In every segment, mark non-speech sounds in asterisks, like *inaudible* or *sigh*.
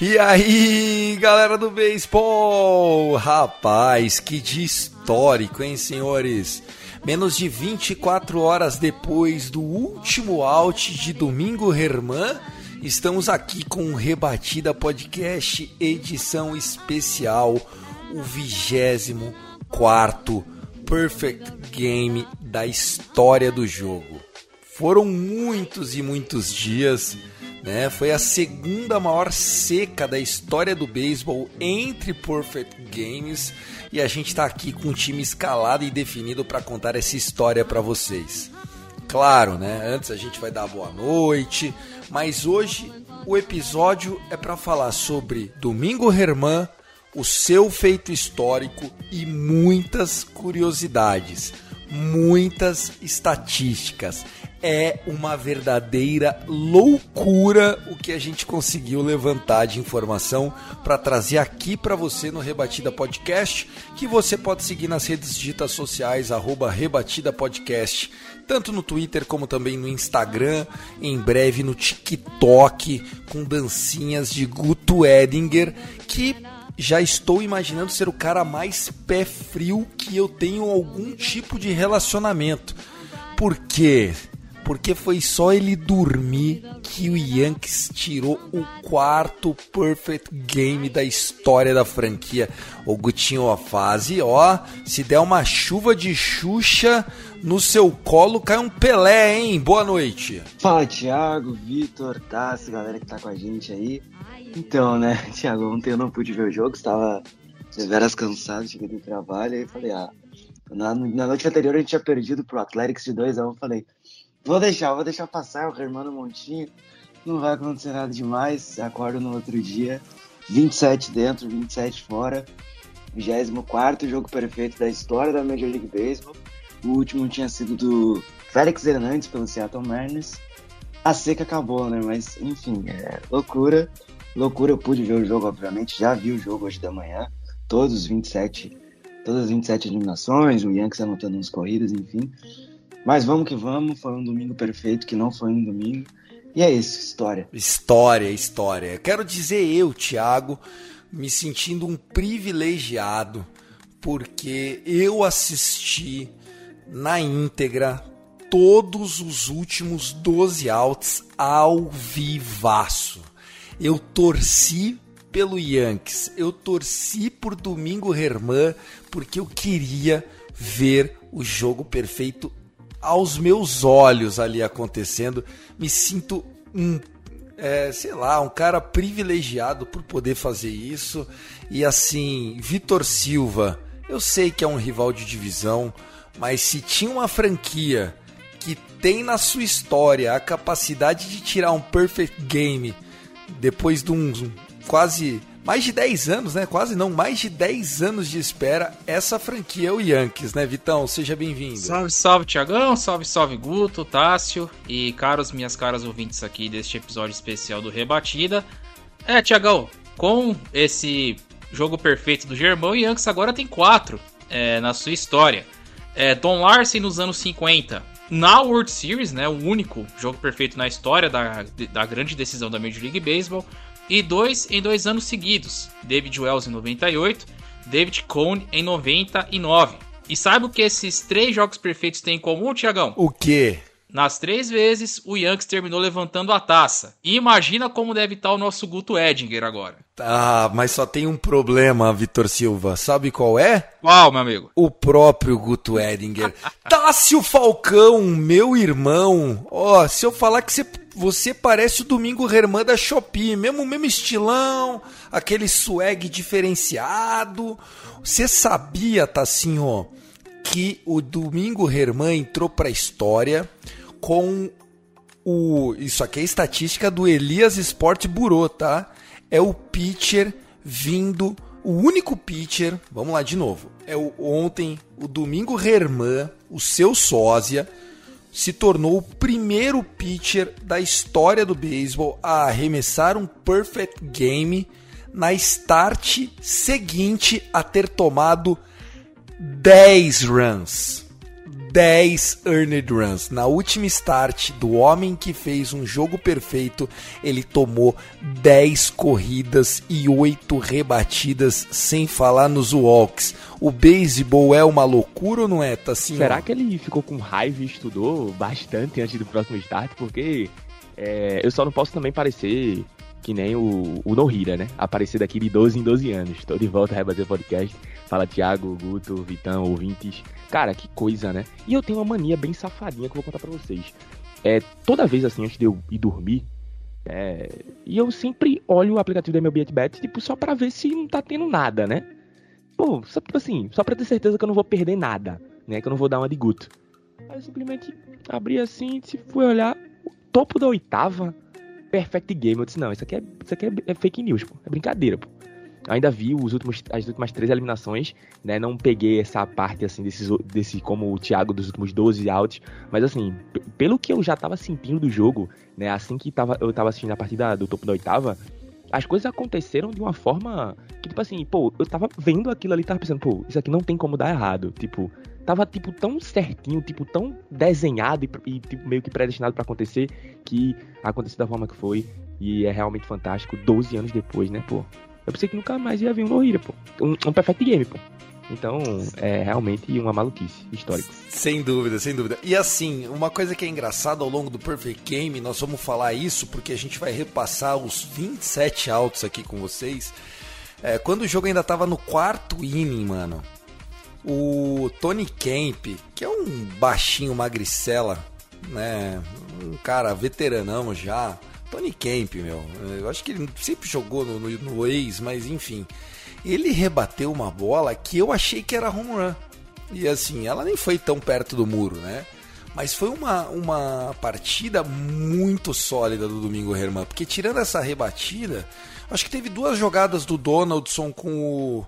E aí, galera do beisebol! Rapaz, que dia histórico, hein, senhores? Menos de 24 horas depois do último out de Domingo Herman, estamos aqui com o Rebatida Podcast, edição especial, o 24 Perfect Game da história do jogo. Foram muitos e muitos dias, né? Foi a segunda maior seca da história do beisebol entre Perfect Games e a gente está aqui com um time escalado e definido para contar essa história para vocês. Claro, né? Antes a gente vai dar boa noite, mas hoje o episódio é para falar sobre Domingo Herman, o seu feito histórico e muitas curiosidades, muitas estatísticas. É uma verdadeira loucura o que a gente conseguiu levantar de informação para trazer aqui para você no Rebatida Podcast, que você pode seguir nas redes digitas sociais arroba Rebatida Podcast, tanto no Twitter como também no Instagram, em breve no TikTok, com dancinhas de Guto Edinger, que já estou imaginando ser o cara mais pé frio que eu tenho algum tipo de relacionamento. Por quê? Porque foi só ele dormir que o Yankees tirou o quarto perfect game da história da franquia. O Gutinho a fase, ó, se der uma chuva de Xuxa no seu colo, cai um Pelé, hein? Boa noite. Fala, Thiago, Vitor, Tassi, galera que tá com a gente aí. Então, né, *laughs* Thiago, ontem eu não pude ver o jogo, estava deveras cansado, cheguei do trabalho, aí falei, ah, na, na noite anterior a gente tinha perdido pro Athletics de 2 a 1 falei, vou deixar, vou deixar passar o Hermano Montinho, não vai acontecer nada demais, acordo no outro dia, 27 dentro, 27 fora, 24 jogo perfeito da história da Major League Baseball, o último tinha sido do Félix Hernandes pelo Seattle Mariners, a seca acabou, né, mas enfim, é loucura, loucura, eu pude ver o jogo, obviamente, já vi o jogo hoje da manhã, todos os 27, todas as 27 eliminações, o Yankees anotando uns corridas, enfim. Mas vamos que vamos, foi um domingo perfeito, que não foi um domingo. E é isso, história. História, história. Quero dizer eu, Thiago, me sentindo um privilegiado, porque eu assisti na íntegra todos os últimos 12 outs ao vivaço. Eu torci pelo Yankees, eu torci por Domingo Herman, porque eu queria ver o jogo perfeito aos meus olhos ali acontecendo. Me sinto um, é, sei lá, um cara privilegiado por poder fazer isso. E assim, Vitor Silva, eu sei que é um rival de divisão, mas se tinha uma franquia que tem na sua história a capacidade de tirar um perfect game depois de uns quase mais de 10 anos, né? Quase não, mais de 10 anos de espera. Essa franquia é o Yankees, né, Vitão? Seja bem-vindo. Salve, salve, Tiagão. Salve, salve, Guto, Tássio e caros, minhas caras ouvintes aqui deste episódio especial do Rebatida. É, Tiagão, com esse jogo perfeito do Germão, o Yankees agora tem quatro é, na sua história. É, Don Larsen nos anos 50, na World Series, né, o único jogo perfeito na história da, da grande decisão da Major League Baseball, e dois em dois anos seguidos, David Wells em 98, David Cohn em 99. E sabe o que esses três jogos perfeitos têm em comum, Tiagão? O quê? Nas três vezes, o Yankees terminou levantando a taça. E imagina como deve estar o nosso Guto Edinger agora. Ah, mas só tem um problema, Vitor Silva. Sabe qual é? Qual, meu amigo? O próprio Guto Edinger. *laughs* Tássio Falcão, meu irmão. Ó, oh, se eu falar que você, você parece o Domingo Herman da Shopee, mesmo, mesmo estilão, aquele swag diferenciado. Você sabia, Tassinho, que o Domingo Herman entrou pra história com o, isso aqui é estatística do Elias Sport Bureau, tá? É o pitcher vindo, o único pitcher, vamos lá de novo. É o ontem, o Domingo Herman, o seu sósia, se tornou o primeiro pitcher da história do beisebol a arremessar um perfect game na start seguinte a ter tomado 10 runs. 10 earned runs. Na última start do homem que fez um jogo perfeito, ele tomou 10 corridas e 8 rebatidas, sem falar nos walks. O beisebol é uma loucura ou não é, tá assim? Será que ele ficou com raiva e estudou bastante antes do próximo start? Porque é, eu só não posso também parecer que nem o, o Nohira, né? Aparecer daqui de 12 em 12 anos. Tô de volta a rebater podcast. Fala Thiago, Guto, Vitão, ouvintes. Cara, que coisa, né? E eu tenho uma mania bem safadinha que eu vou contar pra vocês. É, toda vez assim, antes de eu ir dormir, é, e eu sempre olho o aplicativo da MLB Bet, tipo, só pra ver se não tá tendo nada, né? Pô, só, tipo assim, só pra ter certeza que eu não vou perder nada, né? Que eu não vou dar uma de Guto. Aí eu simplesmente abri assim, se fui olhar, o topo da oitava, Perfect Game. Eu disse, não, isso aqui é, isso aqui é, é fake news, pô. É brincadeira, pô ainda vi os últimos, as últimas três eliminações, né? Não peguei essa parte, assim, desses, desse, como o Thiago dos últimos 12 outs, mas assim, pelo que eu já tava sentindo do jogo, né? Assim que tava, eu tava assistindo a partida do topo da oitava, as coisas aconteceram de uma forma que, tipo assim, pô, eu tava vendo aquilo ali tava pensando, pô, isso aqui não tem como dar errado. Tipo, tava, tipo, tão certinho, tipo, tão desenhado e, e tipo, meio que predestinado para acontecer que aconteceu da forma que foi. E é realmente fantástico, 12 anos depois, né, pô? Eu pensei que nunca mais ia vir um no pô. Um, um perfect game, pô. Então, é realmente uma maluquice histórica. Sem dúvida, sem dúvida. E assim, uma coisa que é engraçada ao longo do Perfect Game, nós vamos falar isso porque a gente vai repassar os 27 altos aqui com vocês. É, quando o jogo ainda tava no quarto inning, mano, o Tony Kemp, que é um baixinho magricela, né, um cara veteranão já, Tony Kemp, meu. Eu acho que ele sempre jogou no, no, no ex, mas enfim. Ele rebateu uma bola que eu achei que era home run. E assim, ela nem foi tão perto do muro, né? Mas foi uma, uma partida muito sólida do Domingo Herman. Porque tirando essa rebatida, acho que teve duas jogadas do Donaldson com o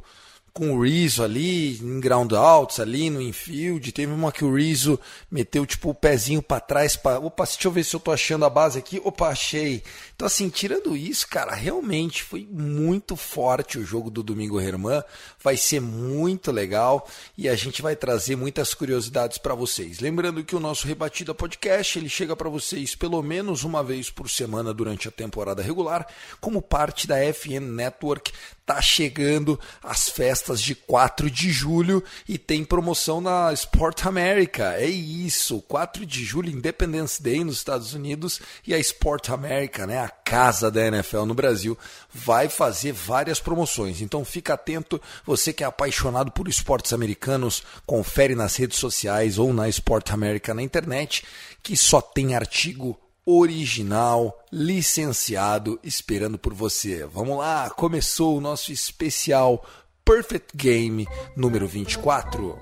com o Rizzo ali, em ground outs ali no infield. Teve uma que o Rizzo meteu tipo o pezinho para trás. Pra... Opa, deixa eu ver se eu tô achando a base aqui. Opa, achei. Então, assim, tirando isso, cara, realmente foi muito forte o jogo do Domingo Herman. Vai ser muito legal e a gente vai trazer muitas curiosidades para vocês. Lembrando que o nosso Rebatida Podcast ele chega para vocês pelo menos uma vez por semana durante a temporada regular, como parte da FN Network tá chegando as festas de 4 de julho e tem promoção na Sport America. É isso, 4 de julho, Independence Day nos Estados Unidos e a Sport America, né, a casa da NFL no Brasil, vai fazer várias promoções. Então fica atento, você que é apaixonado por esportes americanos, confere nas redes sociais ou na Sport America na internet, que só tem artigo original, licenciado, esperando por você. Vamos lá, começou o nosso especial Perfect Game número 24.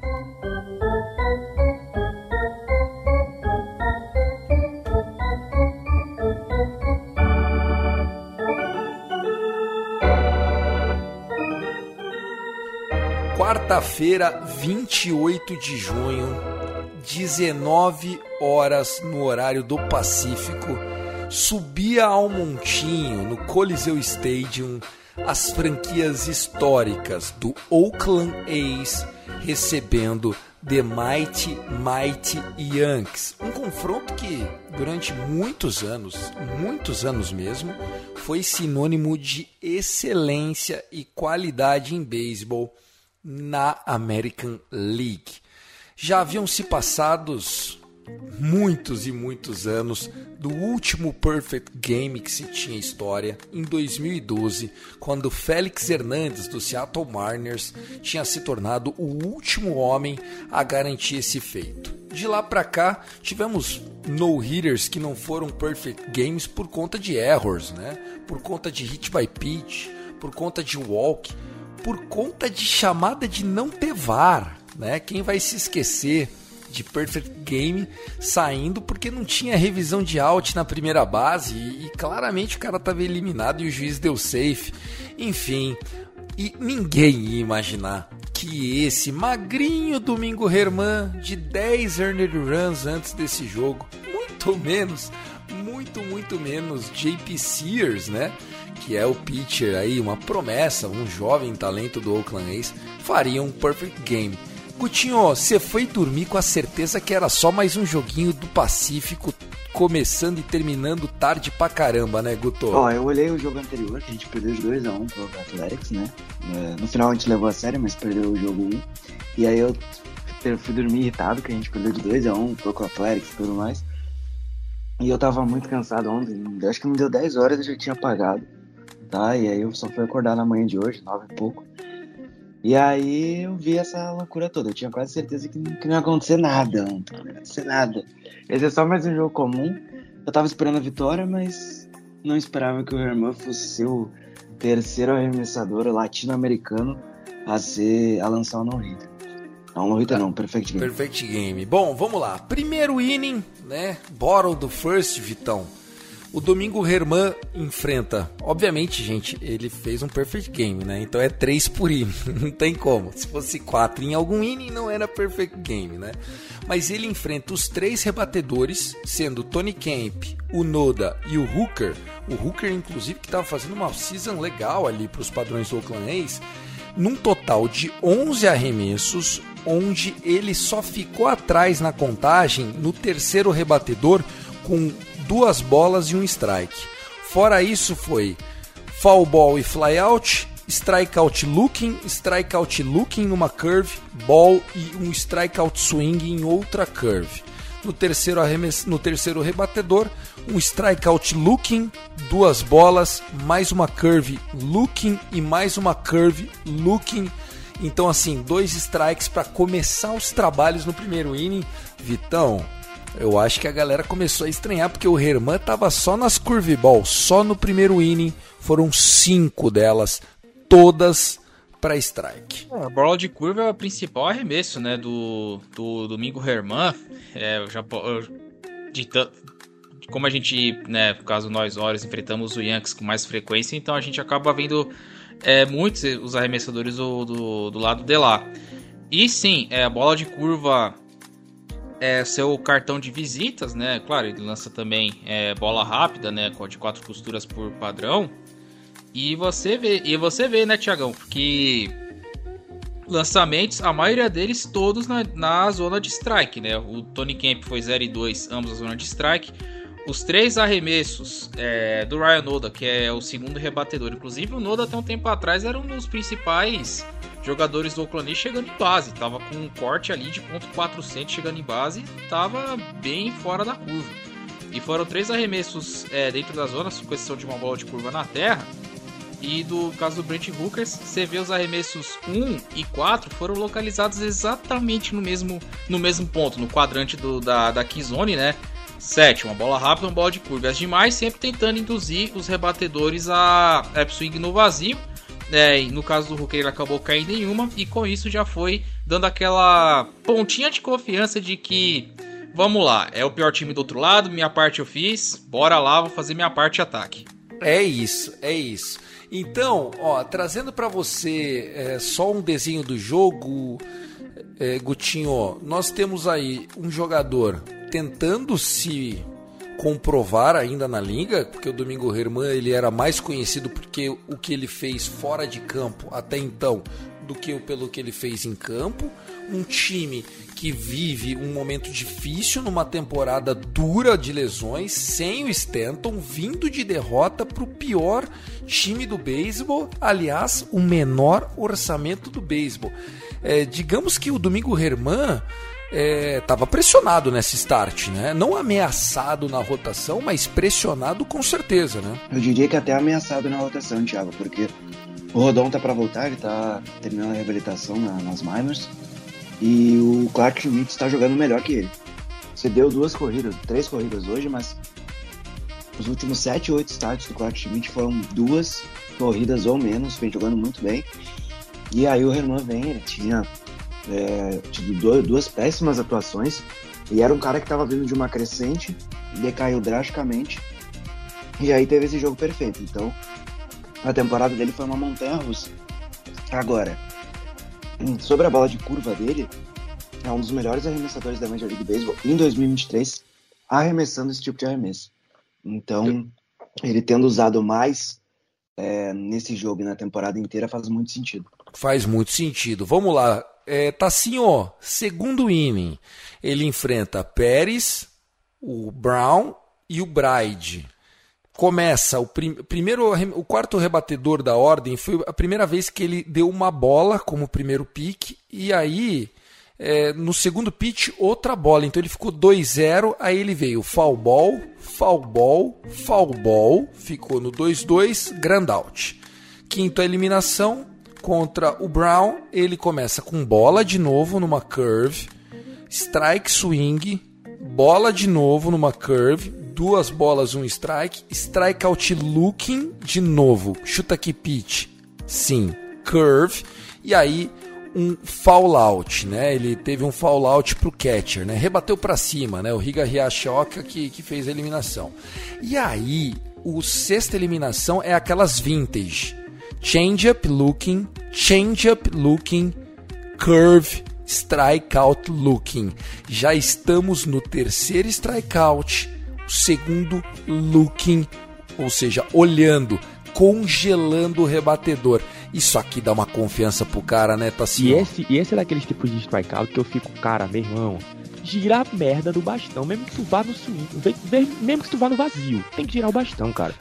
Quarta-feira, 28 de junho 19 horas no horário do Pacífico, subia ao montinho no Coliseu Stadium as franquias históricas do Oakland A's recebendo The Mighty Mighty Yankees. Um confronto que durante muitos anos, muitos anos mesmo, foi sinônimo de excelência e qualidade em beisebol na American League. Já haviam se passados muitos e muitos anos do último Perfect Game que se tinha história, em 2012, quando Félix Hernandes do Seattle Mariners tinha se tornado o último homem a garantir esse feito. De lá para cá, tivemos no-hitters que não foram perfect games por conta de errors, né? Por conta de hit by pitch, por conta de walk, por conta de chamada de não ter VAR, né? Quem vai se esquecer de Perfect Game saindo porque não tinha revisão de out na primeira base e, e claramente o cara estava eliminado e o juiz deu safe. Enfim, e ninguém ia imaginar que esse magrinho Domingo Herman de 10 earned runs antes desse jogo, muito menos, muito, muito menos JP Sears, né? Que é o pitcher aí, uma promessa, um jovem talento do Oakland A's, faria um perfect game. Gutinho, você foi dormir com a certeza que era só mais um joguinho do Pacífico começando e terminando tarde pra caramba, né, Guto? Ó, eu olhei o jogo anterior, que a gente perdeu de 2x1 um pro Athletics, né? É, no final a gente levou a sério, mas perdeu o jogo 1. Um. E aí eu fui dormir irritado, que a gente perdeu de 2x1 um, pro Athletics e tudo mais. E eu tava muito cansado ontem, acho que não deu 10 horas, eu já tinha apagado, tá? E aí eu só fui acordar na manhã de hoje, 9 e pouco. E aí eu vi essa loucura toda. Eu tinha quase certeza que, que não ia acontecer nada. Não ia acontecer nada. Esse é só mais um jogo comum. Eu tava esperando a vitória, mas não esperava que o Herman fosse o terceiro arremessador latino-americano a ser a lançar o no-hitter. Não, no-hitter não, perfect game. Perfect game. Bom, vamos lá. Primeiro inning, né? Bottle do first, Vitão. O Domingo Herman enfrenta, obviamente, gente, ele fez um perfect game, né? Então é 3 por inning, *laughs* não tem como. Se fosse 4 em algum inning, não era perfect game, né? Mas ele enfrenta os três rebatedores, sendo Tony Camp, o Noda e o Hooker. O Hooker, inclusive, que estava fazendo uma season legal ali para os padrões do Oakland A's, num total de 11 arremessos, onde ele só ficou atrás na contagem no terceiro rebatedor com duas bolas e um strike. Fora isso foi foul ball e flyout, strikeout looking, strikeout looking numa curve, ball e um strikeout swing em outra curve. No terceiro, arremes... no terceiro rebatedor, um strikeout looking, duas bolas, mais uma curve looking e mais uma curve looking. Então, assim, dois strikes para começar os trabalhos no primeiro inning. Vitão, eu acho que a galera começou a estranhar porque o Herman tava só nas curveball, só no primeiro inning foram cinco delas, todas para strike. É, a bola de curva é o principal arremesso, né, do, do Domingo Herman. É, já, de, como a gente, né, no caso nós, horas, enfrentamos o Yankees com mais frequência, então a gente acaba vendo é, muitos os arremessadores do, do, do lado de lá. E sim, é, a bola de curva é seu cartão de visitas, né? Claro, ele lança também é, bola rápida, né? De quatro costuras por padrão. E você vê, e você vê, né, Tiagão, que lançamentos, a maioria deles todos na, na zona de strike, né? O Tony Camp foi 0 e 2, ambos na zona de strike. Os três arremessos é, do Ryan Noda, que é o segundo rebatedor. Inclusive, o Noda até um tempo atrás era um dos principais jogadores do Oakland chegando em base. Tava com um corte ali de ponto .400 chegando em base. Tava bem fora da curva. E foram três arremessos é, dentro da zona, com exceção de uma bola de curva na terra. E do caso do Brent Hookers, você vê os arremessos 1 e 4 foram localizados exatamente no mesmo, no mesmo ponto, no quadrante do, da, da Keyzone, né? 7, uma bola rápida, uma bola de curva. As demais sempre tentando induzir os rebatedores a upswing no vazio é, no caso do Hulk ele acabou caindo em uma e com isso já foi dando aquela pontinha de confiança de que vamos lá, é o pior time do outro lado, minha parte eu fiz, bora lá, vou fazer minha parte ataque. É isso, é isso. Então, ó, trazendo para você é, só um desenho do jogo, é, Gutinho, nós temos aí um jogador tentando se comprovar ainda na liga, porque o Domingo Herman ele era mais conhecido porque o que ele fez fora de campo até então do que pelo que ele fez em campo. Um time que vive um momento difícil numa temporada dura de lesões, sem o Stanton, vindo de derrota para o pior time do beisebol, aliás, o menor orçamento do beisebol. É, digamos que o Domingo Herman estava é, pressionado nesse start, né? Não ameaçado na rotação, mas pressionado com certeza, né? Eu diria que até ameaçado na rotação, Thiago, porque o Rodon tá para voltar, ele tá terminando a reabilitação na, nas minors e o Clark Schmidt está jogando melhor que ele. Você deu duas corridas, três corridas hoje, mas os últimos sete, oito starts do Clark Schmidt foram duas corridas ou menos, vem jogando muito bem. E aí o Herman vem, ele tinha é, tido dois, duas péssimas atuações. E era um cara que estava vindo de uma crescente, decaiu drasticamente. E aí teve esse jogo perfeito. Então, a temporada dele foi uma montanha russa. Agora, sobre a bola de curva dele, é um dos melhores arremessadores da Major League Baseball em 2023, arremessando esse tipo de arremesso. Então, ele tendo usado mais é, nesse jogo e na temporada inteira faz muito sentido. Faz muito sentido. Vamos lá. É, Tassinho, segundo inning, ele enfrenta Pérez, o Brown e o Bride. Começa o prim primeiro, o quarto rebatedor da ordem foi a primeira vez que ele deu uma bola como primeiro pique e aí é, no segundo pitch outra bola. Então ele ficou 2-0, aí ele veio foul ball, foul ball, foul ball, ficou no 2-2, grand out. Quinto a eliminação, contra o Brown, ele começa com bola de novo numa curve, strike swing, bola de novo numa curve, duas bolas, um strike, strike out looking de novo, chuta aqui pitch, sim, curve, e aí um foul out, né? Ele teve um foul out pro catcher, né? Rebateu para cima, né? O Riga Riachoka que, que fez a eliminação. E aí, o sexta eliminação é aquelas vintage Change-up looking, change-up looking, curve, strikeout looking. Já estamos no terceiro strikeout, segundo looking, ou seja, olhando, congelando o rebatedor. Isso aqui dá uma confiança pro cara, né, Tassinho? E esse, e esse é daqueles tipos de strikeout que eu fico, cara, meu irmão, gira a merda do bastão, mesmo que tu vá no swing, mesmo que tu vá no vazio, tem que girar o bastão, cara.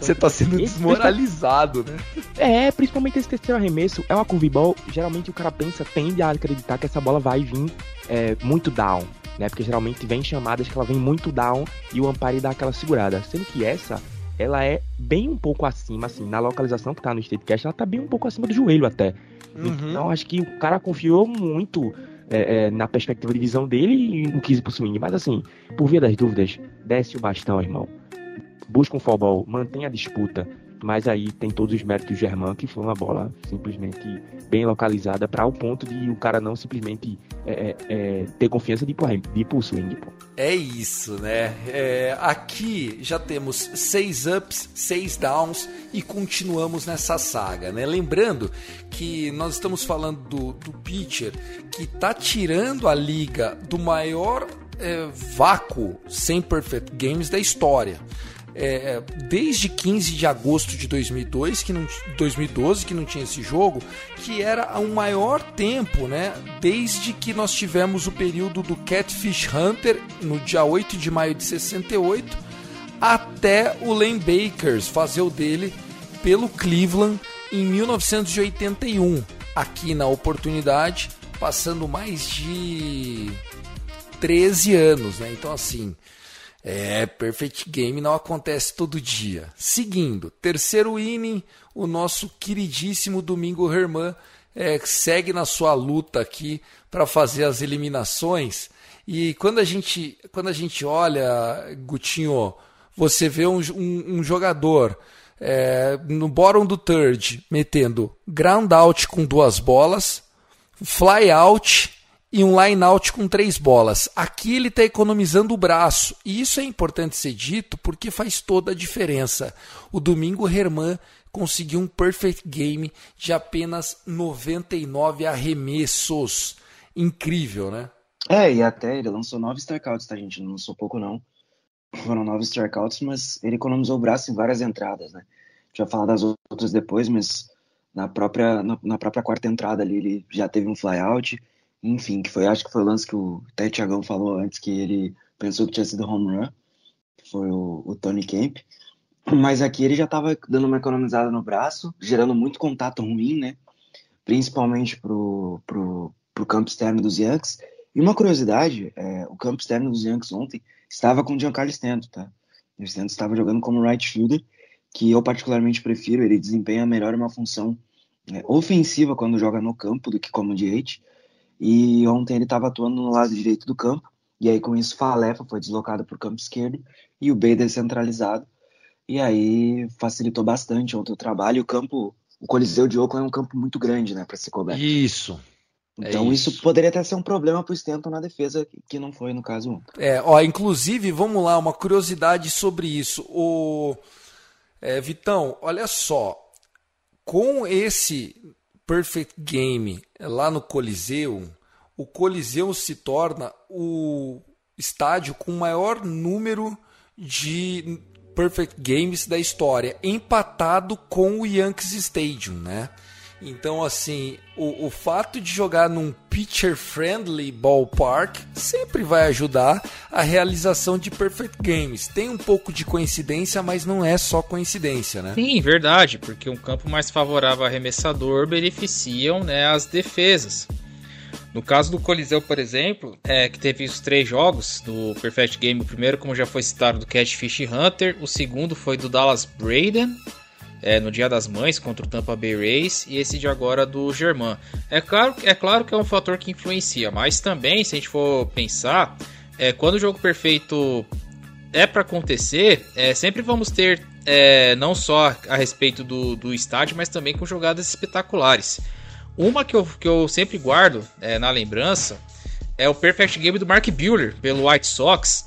Você tá sendo desmoralizado, né? É, principalmente esse terceiro arremesso, é uma curveball, geralmente o cara pensa, tende a acreditar que essa bola vai vir é, muito down, né? Porque geralmente vem chamadas que ela vem muito down e o umpire dá aquela segurada, sendo que essa ela é bem um pouco acima, assim, na localização que tá no Statecast, ela tá bem um pouco acima do joelho até. Uhum. Então acho que o cara confiou muito é, é, na perspectiva de visão dele e quis ir pro swing. Mas assim, por via das dúvidas, desce o bastão, irmão. Busca um ball, mantenha a disputa. Mas aí tem todos os méritos do Germán, que foi uma bola simplesmente bem localizada para o ponto de o cara não simplesmente é, é, é ter confiança de ir de ir pro swing. Pô. É isso, né? É, aqui já temos seis ups, seis downs e continuamos nessa saga, né? Lembrando que nós estamos falando do, do pitcher que tá tirando a liga do maior é, vácuo sem perfect games da história é, desde 15 de agosto de 2002, que não, 2012, que não tinha esse jogo, que era o maior tempo, né? Desde que nós tivemos o período do Catfish Hunter, no dia 8 de maio de 68, até o Lane Bakers fazer o dele pelo Cleveland em 1981. Aqui na oportunidade, passando mais de 13 anos, né? Então, assim, é, Perfect Game não acontece todo dia. Seguindo, terceiro inning, o nosso queridíssimo Domingo Herman é, segue na sua luta aqui para fazer as eliminações. E quando a gente, quando a gente olha, Gutinho, você vê um, um, um jogador é, no bottom do third metendo ground out com duas bolas, fly out e um line out com três bolas. Aqui ele está economizando o braço. E isso é importante ser dito porque faz toda a diferença. O Domingo Herman conseguiu um perfect game de apenas 99 arremessos. Incrível, né? É, e até ele lançou nove strikeouts, tá, gente? Não lançou pouco, não. Foram nove strikeouts, mas ele economizou o braço em várias entradas, né? A gente vai falar das outras depois, mas na própria, na, na própria quarta entrada ali ele já teve um flyout enfim, que foi, acho que foi o lance que o até Thiagão falou antes, que ele pensou que tinha sido home run, que foi o, o Tony Kemp. Mas aqui ele já estava dando uma economizada no braço, gerando muito contato ruim, né? Principalmente pro, pro, pro campo externo dos Yankees. E uma curiosidade, é, o campo externo dos Yankees ontem estava com o Giancarlo Stanton, tá? O Stanton estava jogando como right fielder, que eu particularmente prefiro, ele desempenha melhor uma função é, ofensiva quando joga no campo do que como DH. E ontem ele estava atuando no lado direito do campo. E aí, com isso, Falefa foi deslocado para o campo esquerdo e o Bader centralizado. E aí facilitou bastante ontem o trabalho. O campo, o Coliseu de Oakland é um campo muito grande, né, para ser coberto. Isso. Então É isso. isso. poderia até ser um problema pro Stanton na defesa, que não foi no caso 1. É, ó, inclusive, vamos lá, uma curiosidade sobre isso. O é, Vitão, olha só, com esse Perfect Game lá no Coliseu, o Coliseu se torna o estádio com o maior número de Perfect Games da história, empatado com o Yankees Stadium, né? Então, assim, o, o fato de jogar num pitcher-friendly ballpark sempre vai ajudar a realização de perfect games. Tem um pouco de coincidência, mas não é só coincidência, né? Sim, verdade, porque um campo mais favorável ao arremessador beneficiam né, as defesas. No caso do Coliseu, por exemplo, é, que teve os três jogos do Perfect Game, o primeiro, como já foi citado, do Catfish Hunter, o segundo foi do Dallas Braden, é, no Dia das Mães contra o Tampa Bay Rays, e esse de agora do German. É claro, é claro que é um fator que influencia, mas também, se a gente for pensar, é, quando o jogo perfeito é para acontecer, é, sempre vamos ter é, não só a respeito do, do estádio, mas também com jogadas espetaculares. Uma que eu, que eu sempre guardo é, na lembrança é o Perfect Game do Mark Buehler pelo White Sox,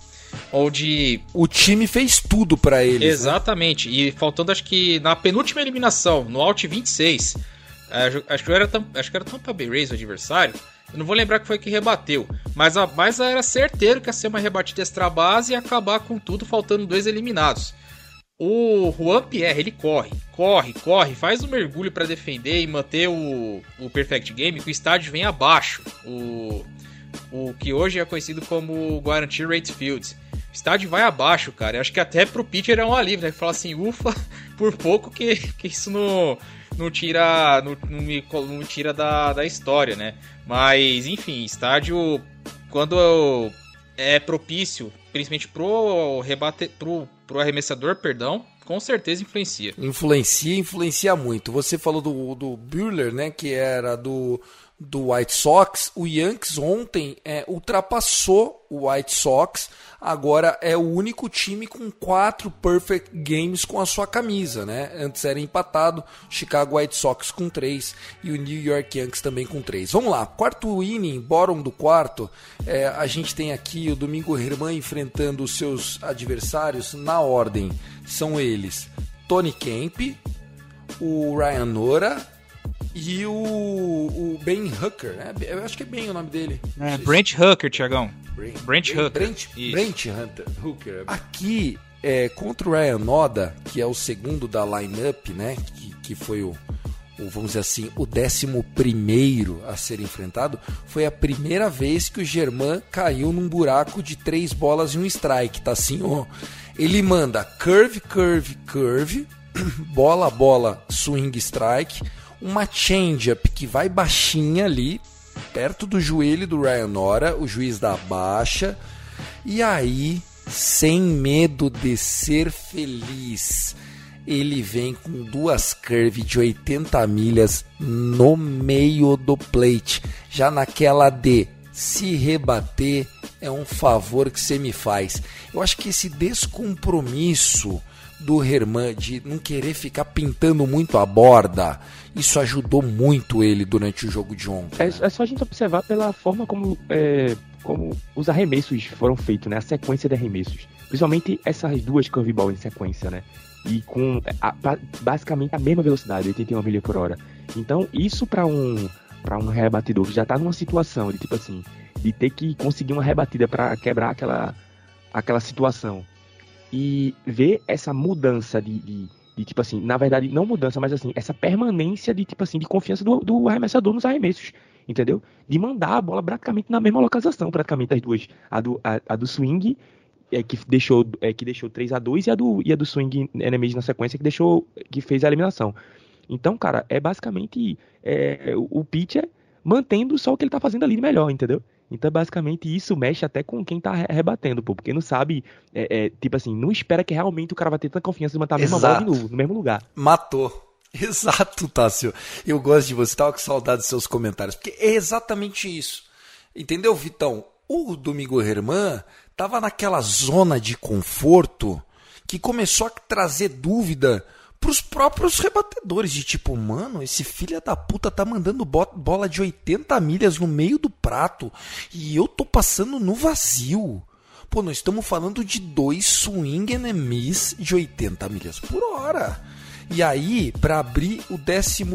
onde O time fez tudo pra eles. né? Exatamente. E faltando, acho que na penúltima eliminação, no Out 26, eh, acho que era, acho que era Tampa Bay Rays o adversário. Eu não vou lembrar que foi que rebateu. Mas, a, mas era certeiro que ia ser uma rebatida extra base e acabar com tudo, faltando dois eliminados. O Juan Pierre, ele corre, corre, corre, faz um mergulho para defender e manter o, o Perfect Game, que o estádio vem abaixo. O, o que hoje é conhecido como Guarantee Rate Field. O estádio vai abaixo, cara. Eu acho que até pro pitcher é um alívio, né? Falar assim, ufa, *laughs* por pouco que, que isso não, não tira, não, não me, não tira da, da história, né? Mas, enfim, estádio, quando é propício, principalmente pro, rebate, pro, pro arremessador, perdão, com certeza influencia. Influencia, influencia muito. Você falou do, do Buehler, né, que era do, do White Sox. O Yankees ontem é, ultrapassou o White Sox. Agora é o único time com quatro perfect games com a sua camisa, né? Antes era empatado, Chicago White Sox com três e o New York Yankees também com três. Vamos lá, quarto inning, bottom do quarto. é, a gente tem aqui o Domingo Herman enfrentando os seus adversários na ordem. São eles Tony Kemp, o Ryan Nora e o, o Ben Hooker. né? Eu acho que é bem o nome dele. Se- Brent Hooker, Tiagão. Brent, Brent Hooker. Brent. Brent Hunter, Hooker. Aqui, é, contra o Ryan Noda, que é o segundo da lineup, né? Que, que foi o, o, vamos dizer assim, o décimo primeiro a ser enfrentado, foi a primeira vez que o Germain caiu num buraco de três bolas e um strike, tá assim, ó. Ele manda curve, curve, curve, *clears throat* bola, bola, swing, strike, uma change-up que vai baixinha ali, perto do joelho do Ryan Nora, o juiz da baixa, e aí, sem medo de ser feliz, ele vem com duas curve de 80 milhas no meio do plate, já naquela de se rebater é um favor que você me faz. Eu acho que esse descompromisso do Herman de não querer ficar pintando muito a borda, isso ajudou muito ele durante o jogo de ontem. É, né? é só a gente observar pela forma como, é, como os arremessos foram feitos, né? A sequência de arremessos. Principalmente essas duas curveball em sequência, né? E com a- ba- basicamente a mesma velocidade, 81 milha por hora. Então, isso para um para um rebatedor que já tá numa situação de tipo assim, de ter que conseguir uma rebatida para quebrar aquela aquela situação. E ver essa mudança de, de, de, tipo assim, na verdade, não mudança, mas assim, essa permanência de tipo assim, de confiança do, do arremessador nos arremessos, entendeu? De mandar a bola praticamente na mesma localização, praticamente as duas, a do, a, a do swing é, que deixou é, que deixou 3 a 2 e a do e a do swing enemies na sequência que deixou que fez a eliminação. Então, cara, é basicamente é, o, pitcher mantendo só o que ele tá fazendo ali de melhor, entendeu? Então, basicamente, isso mexe até com quem tá re- rebatendo, pô. Porque não sabe, é, é, tipo assim, não espera que realmente o cara vai ter tanta confiança de manter a mesma bola de Exato. novo, no mesmo lugar. Matou. *laughs* Exato, Tássio. Eu gosto de você, tava com saudade dos seus comentários, porque é exatamente isso. Entendeu, Vitão? O Domingo Herman tava naquela zona de conforto que começou a trazer dúvida pros próprios rebatedores, de tipo, mano, esse filho da puta tá mandando bola de 80 milhas no meio do prato e eu tô passando no vazio. Pô, nós estamos falando de dois swing and miss de 80 milhas por hora. E aí, para abrir o 12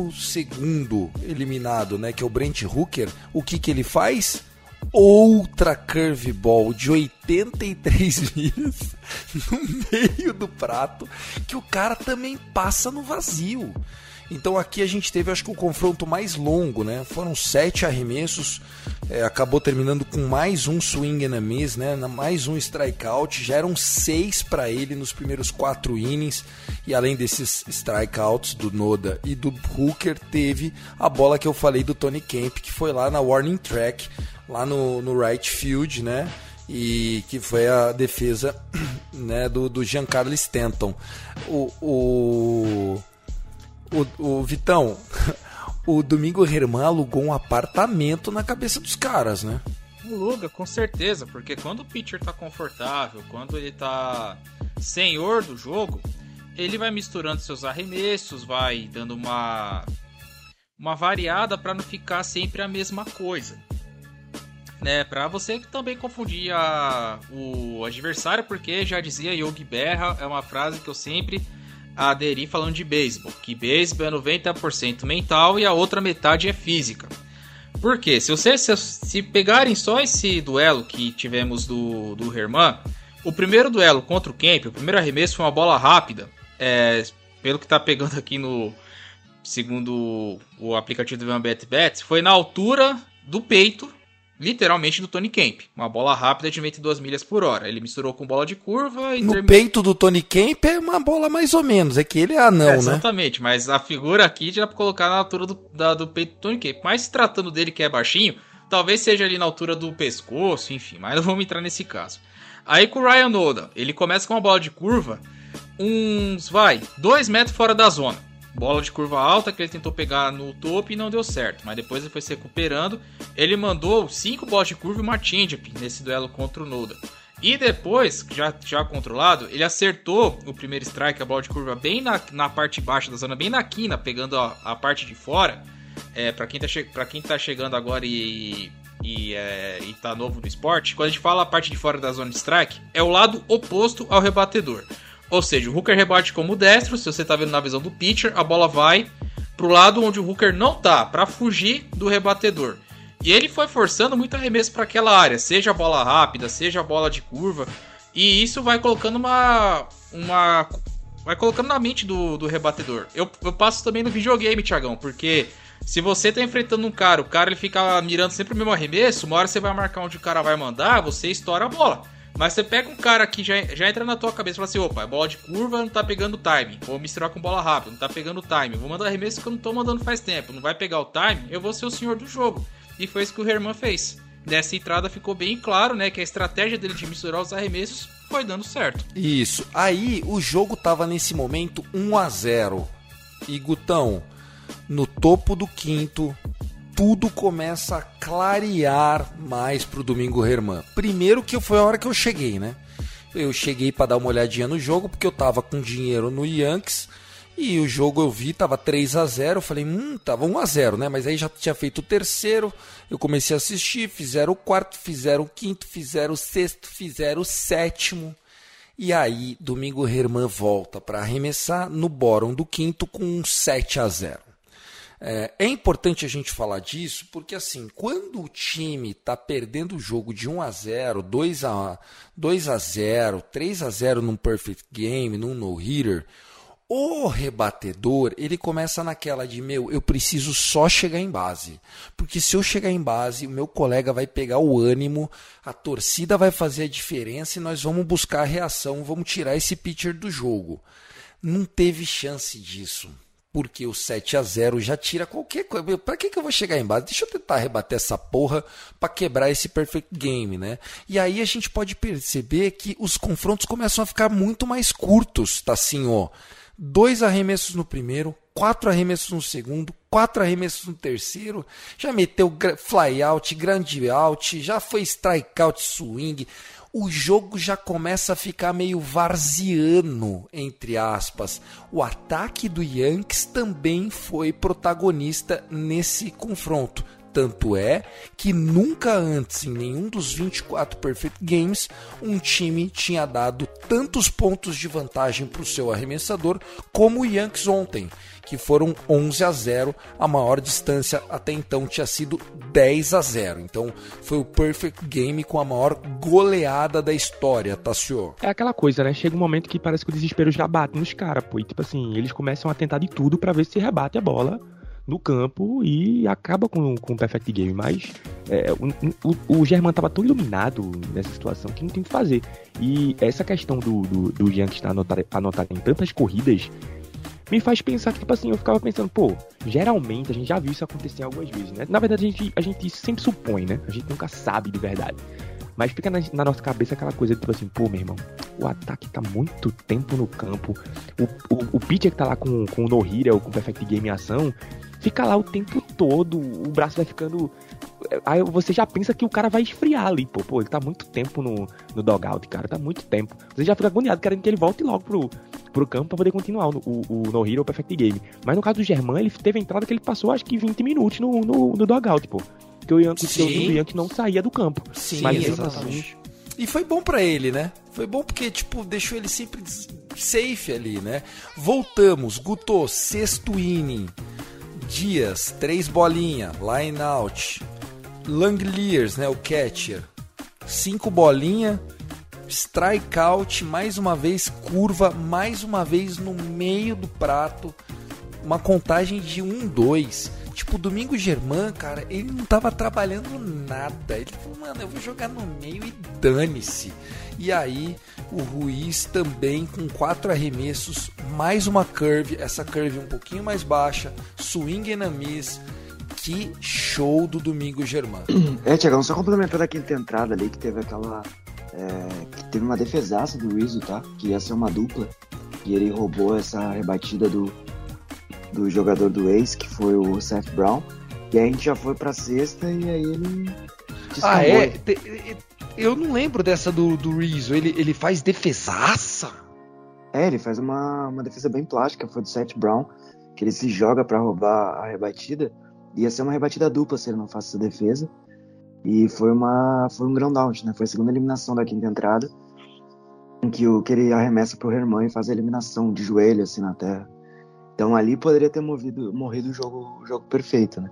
eliminado, né, que é o Brent Hooker, o que que ele faz? Outra curveball de 83 *laughs* milhas no meio do prato, que o cara também passa no vazio. Então aqui a gente teve, acho que o confronto mais longo, né? Foram sete arremessos, é, acabou terminando com mais um swing and a miss, né? Mais um strikeout, já eram seis para ele nos primeiros quatro innings e além desses strikeouts do Noda e do Hooker, teve a bola que eu falei do Tony Kemp, que foi lá na warning track, lá no, no right field, né? e que foi a defesa *clears throat* né, do, do Giancarlo Stanton. O, o, o, o Vitão, *laughs* o Domingo Herman alugou um apartamento na cabeça dos caras, né? Aluga, com certeza, porque quando o pitcher tá confortável, quando ele tá senhor do jogo, ele vai misturando seus arremessos, vai dando uma uma variada para não ficar sempre a mesma coisa. Né, para você também confundir a, o adversário, porque já dizia Yogi Berra, é uma frase que eu sempre aderi falando de beisebol, que beisebol é 90% mental e a outra metade é física. Por quê? Se vocês se, se, pegarem só esse duelo que tivemos do, do Herman, o primeiro duelo contra o Kemp, o primeiro arremesso foi uma bola rápida, é, pelo que tá pegando aqui no segundo o aplicativo do Bet Bet, foi na altura do peito literalmente do Tony Kemp. Uma bola rápida de 22 milhas por hora. Ele misturou com bola de curva e. No terminou... peito do Tony Kemp é uma bola mais ou menos. É que ele é anão, é, exatamente, né? Exatamente, mas a figura aqui já pra colocar na altura do, da, do peito do Tony Kemp. Mas se tratando dele que é baixinho, talvez seja ali na altura do pescoço, enfim, mas não vamos entrar nesse caso. Aí com o Ryan Noda, ele começa com uma bola de curva, uns, vai, 2 metros fora da zona bola de curva alta que ele tentou pegar no topo e não deu certo, mas depois ele foi se recuperando. Ele mandou cinco bolas de curva e uma changeup nesse duelo contra o Noda. E depois, já, já controlado, ele acertou o primeiro strike, a bola de curva, bem na, na parte baixa da zona, bem na quina, pegando a, a parte de fora. É, para quem, tá quem tá chegando agora e, e, é, e tá novo no esporte, quando a gente fala a parte de fora da zona de strike, é o lado oposto ao rebatedor. Ou seja, o hooker rebate como destro, se você está vendo na visão do pitcher, a bola vai para o lado onde o hooker não tá, para fugir do rebatedor. E ele foi forçando muito arremesso para aquela área, seja a bola rápida, seja a bola de curva, e isso vai colocando uma uma vai colocando na mente do, do rebatedor. Eu, eu passo também no videogame, Thiagão, porque se você tá enfrentando um cara, o cara ele fica mirando sempre o mesmo arremesso, uma hora você vai marcar onde o cara vai mandar, você estoura a bola. Mas você pega um cara que já, já entra na tua cabeça e fala assim: opa, é bola de curva, não tá pegando time. Vou misturar com bola rápida, não tá pegando time. Vou mandar arremesso que eu não tô mandando faz tempo. Não vai pegar o time, eu vou ser o senhor do jogo. E foi isso que o Herman fez. Nessa entrada ficou bem claro, né, que a estratégia dele de misturar os arremessos foi dando certo. Isso. Aí o jogo tava nesse momento 1 a 0. E Gutão, no topo do quinto, tudo começa a clarear mais pro Domingo Herman. Primeiro que foi a hora que eu cheguei, né? Eu cheguei para dar uma olhadinha no jogo porque eu tava com dinheiro no Yankees e o jogo eu vi tava 3 a 0, eu falei, hum, tava 1 a 0, né? Mas aí já tinha feito o terceiro, eu comecei a assistir, fizeram o quarto, fizeram o quinto, fizeram o sexto, fizeram o sétimo. E aí, Domingo Herman volta para arremessar no bórum do quinto com um 7 a 0. É, é, importante a gente falar disso porque assim, quando o time está perdendo o jogo de 1 a 0, 2 a 2 a 0, 3 a 0 num perfect game, num no hitter, o rebatedor, ele começa naquela de, meu, eu preciso só chegar em base. Porque se eu chegar em base, o meu colega vai pegar o ânimo, a torcida vai fazer a diferença e nós vamos buscar a reação, vamos tirar esse pitcher do jogo. Não teve chance disso porque o 7 a 0 já tira qualquer coisa. Para que, que eu vou chegar em base? Deixa eu tentar rebater essa porra para quebrar esse perfect game, né? E aí a gente pode perceber que os confrontos começam a ficar muito mais curtos, tá assim, ó. Dois arremessos no primeiro, quatro arremessos no segundo, quatro arremessos no terceiro, já meteu fly out, grande out, já foi strikeout swing. O jogo já começa a ficar meio varziano, entre aspas. O ataque do Yankees também foi protagonista nesse confronto. Tanto é que nunca antes, em nenhum dos 24 Perfect Games, um time tinha dado tantos pontos de vantagem para o seu arremessador como o Yankees ontem, que foram 11 a 0. A maior distância até então tinha sido 10 a 0. Então foi o Perfect Game com a maior goleada da história, Tassio. É aquela coisa, né? Chega um momento que parece que o desespero já bate nos caras, pô. E tipo assim, eles começam a tentar de tudo para ver se rebate a bola no campo e acaba com, com o Perfect Game. Mas é, o, o, o German tava tão iluminado nessa situação que não tem o que fazer. E essa questão do, do, do anotar, anotar em tantas corridas me faz pensar que, tipo assim, eu ficava pensando, pô, geralmente a gente já viu isso acontecer algumas vezes, né? Na verdade, a gente, a gente sempre supõe, né? A gente nunca sabe de verdade. Mas fica na, na, nossa cabeça aquela coisa, tipo assim, pô, meu irmão, o ataque tá muito tempo no campo. O, o, o pitcher que tá lá com, com o No-Hira ou com o Perfect Game em ação, fica lá o tempo todo, o braço vai ficando. Aí você já pensa que o cara vai esfriar ali, pô. Pô, ele tá muito tempo no, no dogout, cara. Tá muito tempo. Você já fica agoniado querendo que ele volte logo pro, pro campo pra poder continuar o, o, o No Hero Perfect Game. Mas no caso do Germán, ele teve entrada que ele passou acho que 20 minutos no, no, no dogout, pô. Que o Yankee, que o Yankee não saía do campo. Sim, Mas, exatamente. Assim, e foi bom para ele, né? Foi bom porque, tipo, deixou ele sempre safe ali, né? Voltamos, Guto, sexto inning. Dias, três bolinha, line out. Langliers, né, o catcher. Cinco bolinha, strikeout, mais uma vez curva, mais uma vez no meio do prato. Uma contagem de 1-2. Tipo, o Domingo Germán, cara, ele não tava trabalhando nada. Ele falou, mano, eu vou jogar no meio e dane-se. E aí, o Ruiz também com quatro arremessos, mais uma curve, essa curve um pouquinho mais baixa, swing and a miss. Que show do Domingo Germán. *clears throat* É, Tiagão, só complementando a quinta entrada ali, que teve aquela. É, que teve uma defesaça do Rizzo, tá? Que ia ser uma dupla. E ele roubou essa rebatida do, do jogador do Ace, que foi o Seth Brown. E aí a gente já foi pra sexta e aí ele. Ah, é? Eu não lembro dessa do, do Rizzo. Ele, ele faz defesaça? É, ele faz uma, uma defesa bem plástica. Foi do Seth Brown, que ele se joga para roubar a rebatida. Ia ser uma rebatida dupla se ele não faz essa defesa. E foi uma foi um ground out, né? Foi a segunda eliminação da quinta entrada. Em que, o, que ele arremessa pro Herman e faz a eliminação de joelho assim na terra. Então ali poderia ter movido, morrido o jogo, o jogo perfeito, né?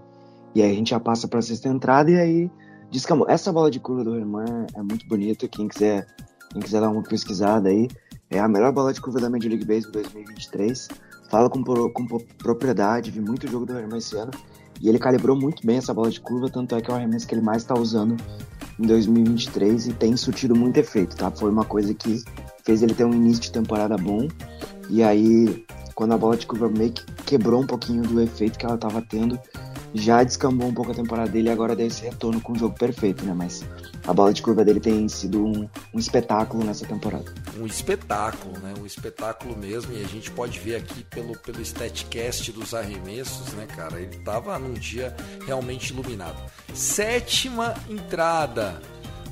E aí a gente já passa para sexta entrada e aí descamou. Essa bola de curva do Herman é muito bonita. Quem quiser, quem quiser dar uma pesquisada aí, é a melhor bola de curva da Major League Baseball 2023. Fala com, com propriedade, vi muito jogo do Herman esse ano. E ele calibrou muito bem essa bola de curva, tanto é que é o arremesso que ele mais está usando em 2023 e tem surtido muito efeito, tá? Foi uma coisa que fez ele ter um início de temporada bom. E aí quando a bola de curva meio que quebrou um pouquinho do efeito que ela estava tendo, já descambou um pouco a temporada dele e agora deu esse retorno com o jogo perfeito, né? Mas a bola de curva dele tem sido um, um espetáculo nessa temporada. Um espetáculo, né? Um espetáculo mesmo. E a gente pode ver aqui pelo, pelo statcast dos arremessos, né, cara? Ele tava num dia realmente iluminado. Sétima entrada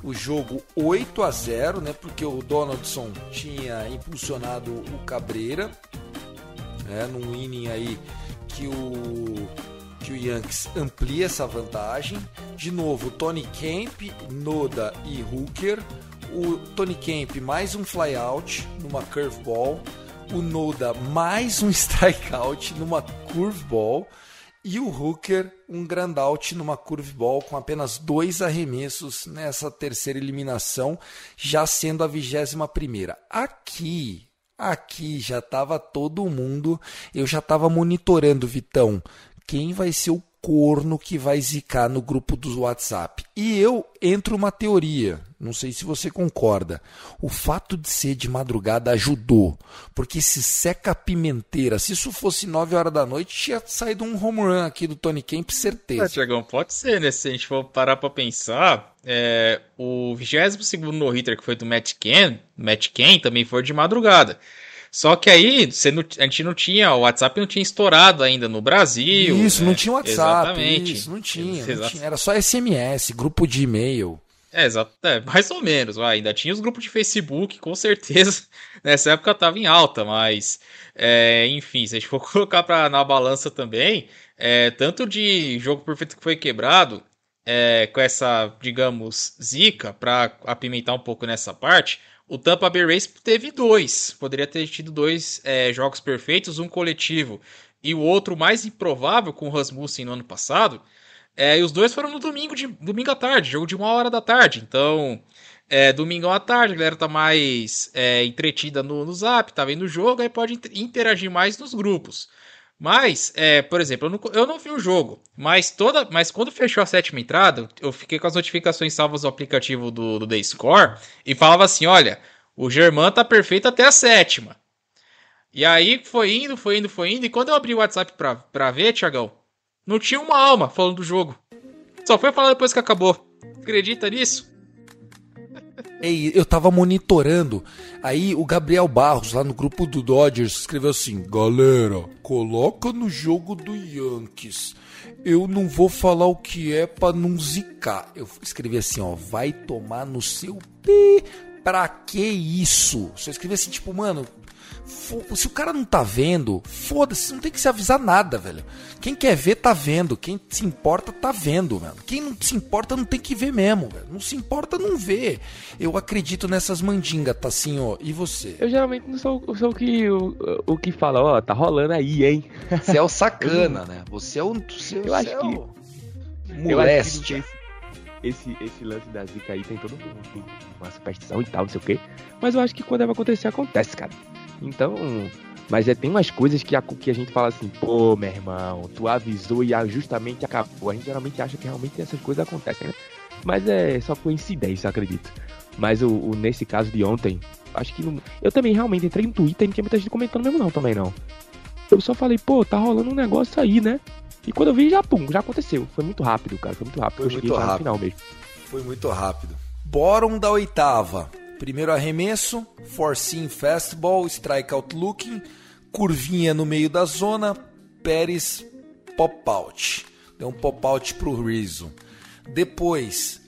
o jogo 8 a 0, né? Porque o Donaldson tinha impulsionado o Cabreira né, num inning aí que o que o Yankees amplia essa vantagem. De novo, Tony Kemp, Noda e Hooker. O Tony Kemp mais um flyout numa curveball. O Noda mais um *laughs* strikeout numa curveball. E o Hooker um grandout numa curveball com apenas dois arremessos nessa terceira eliminação, já sendo a vigésima primeira. Aqui Aqui já estava todo mundo, eu já estava monitorando, Vitão, quem vai ser o corno que vai zicar no grupo do WhatsApp. E eu entro uma teoria, não sei se você concorda. O fato de ser de madrugada ajudou, porque se seca pimenteira, se isso fosse 9 horas da noite, tinha saído um home run aqui do Tony Kemp, certeza. É, Tiagão, pode ser, né? Se a gente for parar para pensar, é, o 22 no hitter que foi do Matt Ken, Matt Ken também foi de madrugada. Só que aí não, a gente não tinha, o WhatsApp não tinha estourado ainda no Brasil. Isso, né? não tinha WhatsApp. Exatamente. Isso, não tinha, não tinha. Era só SMS, grupo de e-mail. É, exato, é, mais ou menos. ainda tinha os grupos de Facebook, com certeza. *laughs* Nessa época tava em alta, mas é, enfim, se a gente for *laughs* colocar pra, na balança também, é, tanto de jogo perfeito que foi quebrado, é, com essa, digamos, zica, pra apimentar um pouco nessa parte, o Tampa Bay Race teve dois. Poderia ter tido dois é, jogos perfeitos, um coletivo e o outro mais improvável com o Rasmussen no ano passado. É, e os dois foram no domingo, de, domingo à tarde, jogo de uma hora da tarde. Então, é, domingo à tarde, a galera tá mais é, entretida no, no zap, tá vendo o jogo, aí pode inter- interagir mais nos grupos. Mas, é, por exemplo, eu não, eu não vi o jogo, mas toda, mas quando fechou a sétima entrada, eu fiquei com as notificações salvas no aplicativo do, do The Score e falava assim: olha, o Germán tá perfeito até a sétima. E aí foi indo, foi indo, foi indo, e quando eu abri o WhatsApp pra, pra ver, Tiagão, não tinha uma alma falando do jogo. Só foi falar depois que acabou. Acredita nisso? Ei, eu tava monitorando. Aí o Gabriel Barros, lá no grupo do Dodgers, escreveu assim: Galera, coloca no jogo do Yankees. Eu não vou falar o que é pra não zicar. Eu escrevi assim, ó, vai tomar no seu p. Pra que isso? Só escrevi assim, tipo, mano, se o cara não tá vendo, foda-se, não tem que se avisar nada, velho. Quem quer ver, tá vendo. Quem se importa, tá vendo, mano. Quem não se importa, não tem que ver mesmo, velho. Não se importa, não vê. Eu acredito nessas mandingas, tá assim, ó. E você? Eu geralmente não sou, sou o que o, o que fala, ó, tá rolando aí, hein? Você é o sacana, *laughs* né? Você é o. Você, Eu acho é que- o Eu acho que esse, esse lance da zica aí tem todo mundo tem uma superstição e tal, não sei o quê. Mas eu acho que quando deve acontecer, acontece, cara. Então. Mas é, tem umas coisas que a, que a gente fala assim, pô, meu irmão, tu avisou e justamente acabou. A gente geralmente acha que realmente essas coisas acontecem, né? Mas é só coincidência, eu acredito. Mas o, o- nesse caso de ontem, acho que não. Eu também realmente entrei no Twitter e não tinha muita gente comentando mesmo, não, também não. Eu só falei, pô, tá rolando um negócio aí, né? E quando eu vi, já, pum, já aconteceu. Foi muito rápido, cara. Foi muito rápido. Foi eu cheguei muito no rápido. final mesmo. Foi muito rápido. Bottom da oitava. Primeiro arremesso, forcing fastball, strikeout looking, curvinha no meio da zona, Pérez pop out. Deu um pop out pro Rizzo. Depois,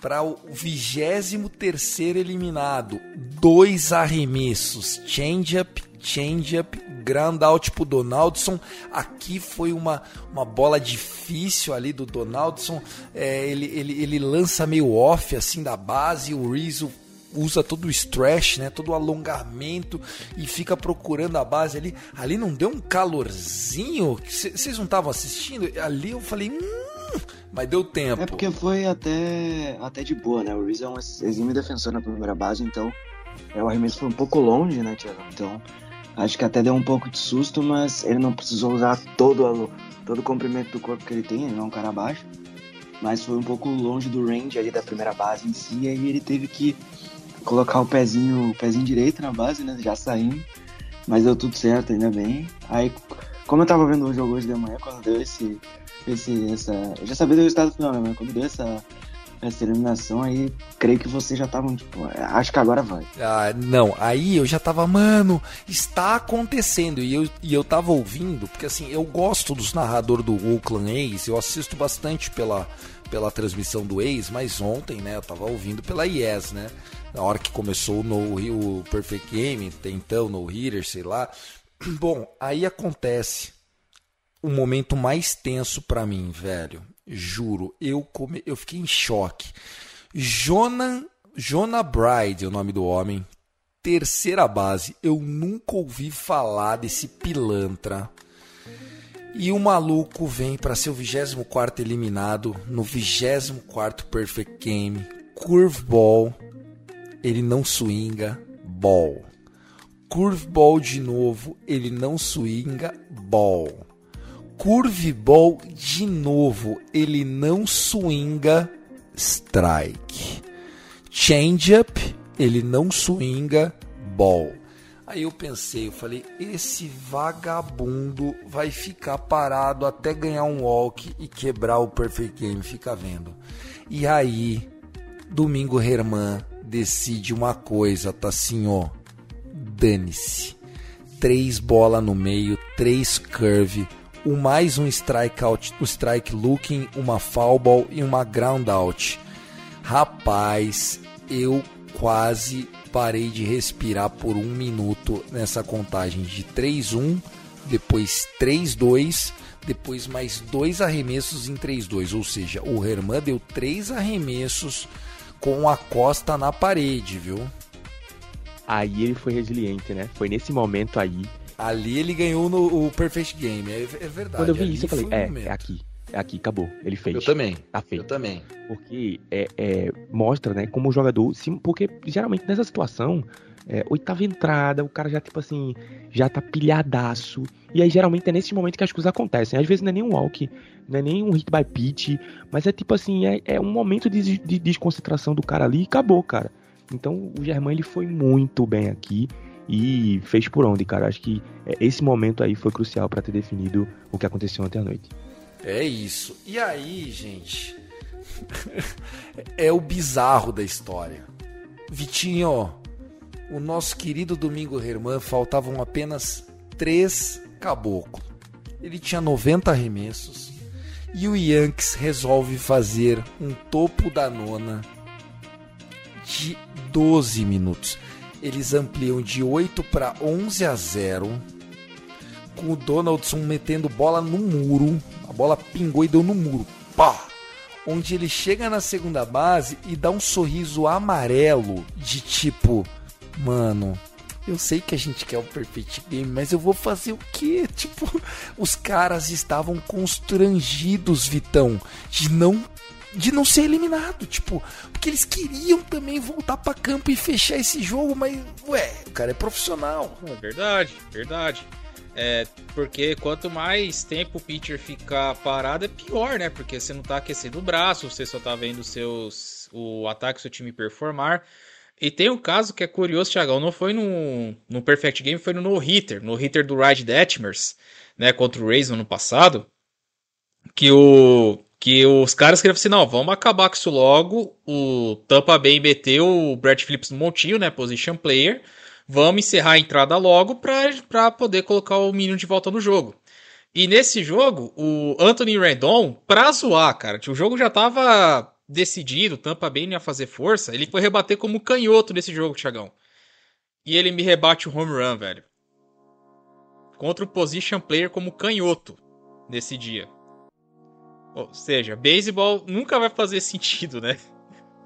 para o 23 eliminado, dois arremessos, change-up, change-up, ground out pro Donaldson. Aqui foi uma, uma bola difícil ali do Donaldson. É, ele, ele, ele lança meio off assim da base, o Rizzo usa todo o stretch, né, todo o alongamento e fica procurando a base ali. Ali não deu um calorzinho? Vocês não estavam assistindo? Ali eu falei, hum, mas deu tempo. É porque foi até, até de boa, né? O Reese é um exímio defensor na primeira base, então é, o arremesso foi um pouco longe, né, Thiago? Então acho que até deu um pouco de susto, mas ele não precisou usar todo, todo o comprimento do corpo que ele tem, ele não é um cara baixo. Mas foi um pouco longe do range ali da primeira base em si, e aí ele teve que colocar o pezinho, o pezinho direito na base, né? Já saindo. Mas deu tudo certo, ainda bem. Aí, como eu tava vendo o jogo hoje de manhã, quando deu esse. esse essa, eu já sabia do resultado final, né? Mas quando deu essa, essa eliminação aí, creio que vocês já estavam, tipo, acho que agora vai. Ah, não, aí eu já tava, mano, está acontecendo. E eu, e eu tava ouvindo, porque assim, eu gosto dos narradores do Oakland A's, eu assisto bastante pela, pela transmissão do A's, mas ontem, né, eu tava ouvindo pela Yes, né? Na hora que começou no, o Perfect Game, então, no Hitter, sei lá. *clears throat* Bom, aí acontece o momento mais tenso pra mim, velho. Juro, eu come... eu fiquei em choque. Jonan, Jonah Bride é o nome do homem. Terceira base. Eu nunca ouvi falar desse pilantra. E o maluco vem para ser o 24 eliminado no 24 Perfect Game. Curveball. Ele não swinga. Ball. Curveball de novo. Ele não swinga. Ball. Curveball de novo. Ele não swinga. Strike. Changeup. Ele não swinga. Ball. Aí eu pensei, eu falei, esse vagabundo vai ficar parado até ganhar um walk e quebrar o perfect game, fica vendo. E aí, Domingo Herman decide uma coisa, tá assim, ó, dane-se. três bola no meio, três curve, o mais um strike out, um strike looking, uma foul ball e uma ground out. Rapaz, eu quase parei de respirar por um minuto nessa contagem de 3-1, depois 3-2, depois mais dois arremessos em 3-2. Ou seja, o Herman deu três arremessos com a costa na parede, viu? Aí ele foi resiliente, né? Foi nesse momento aí. Ali ele ganhou no o Perfect Game, é, é verdade. Quando eu vi ali isso, eu falei, é, é aqui. Aqui, acabou. Ele fez. Eu também. Tá feito. Eu também. Porque é, é, mostra, né, como o jogador. Porque geralmente nessa situação, é, oitava entrada, o cara já, tipo assim, já tá pilhadaço. E aí geralmente é nesse momento que as coisas acontecem. Às vezes não é nem um walk, não é nem um hit by pitch, mas é tipo assim, é, é um momento de, de desconcentração do cara ali e acabou, cara. Então o Germán ele foi muito bem aqui e fez por onde, cara. Acho que é, esse momento aí foi crucial pra ter definido o que aconteceu ontem à noite. É isso. E aí, gente? *laughs* é o bizarro da história. Vitinho, o nosso querido Domingo Herman faltavam apenas três caboclos. Ele tinha 90 arremessos. E o Yankees resolve fazer um topo da nona de 12 minutos. Eles ampliam de 8 para 11 a 0. Com o Donaldson metendo bola no muro. A bola pingou e deu no muro. Pá! Onde ele chega na segunda base e dá um sorriso amarelo de tipo, mano, eu sei que a gente quer o Perfect Game, mas eu vou fazer o quê? *laughs* Tipo, os caras estavam constrangidos, Vitão, de não de não ser eliminado, tipo, porque eles queriam também voltar para campo e fechar esse jogo, mas ué, o cara é profissional. É verdade, verdade. É, porque quanto mais tempo o pitcher ficar parado, é pior, né? Porque você não tá aquecendo o braço, você só tá vendo seus, o ataque do seu time performar. E tem um caso que é curioso, Thiagão, não foi no, no Perfect Game, foi no no-hitter, no hitter do Ride Detmers, né, contra o Rays no ano passado, que o que os caras queriam assim, não, vamos acabar com isso logo, o Tampa Bay meteu o Brad Phillips no montinho, né, position player, vamos encerrar a entrada logo para poder colocar o menino de volta no jogo. E nesse jogo, o Anthony Rendon, pra zoar, cara, o jogo já tava decidido, Tampa Bay não ia fazer força, ele foi rebater como canhoto nesse jogo, Thiagão. E ele me rebate o home run, velho. Contra o position player como canhoto nesse dia. Ou seja, beisebol nunca vai fazer *laughs* sentido, né?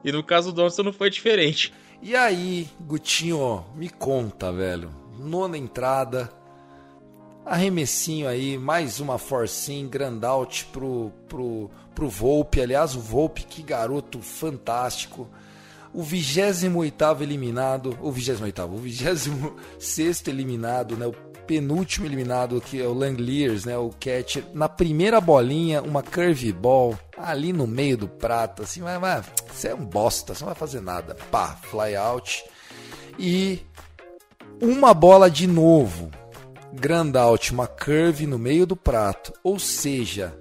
E no caso do Donaldson não foi diferente. E aí, Gutinho, me conta, velho. Nona entrada. Arremessinho aí, mais uma forcinha, grand out pro, pro, pro Volpe. Aliás, o Volpe, que garoto fantástico. O 28 eliminado, o 28 o 26 eliminado, né? O penúltimo eliminado, que é o Langleers, né? O catcher. Na primeira bolinha, uma curveball ali no meio do prato, assim, mas, mas você é um bosta, você não vai fazer nada. Pá, fly out. E uma bola de novo. Grand out, uma curve no meio do prato. Ou seja,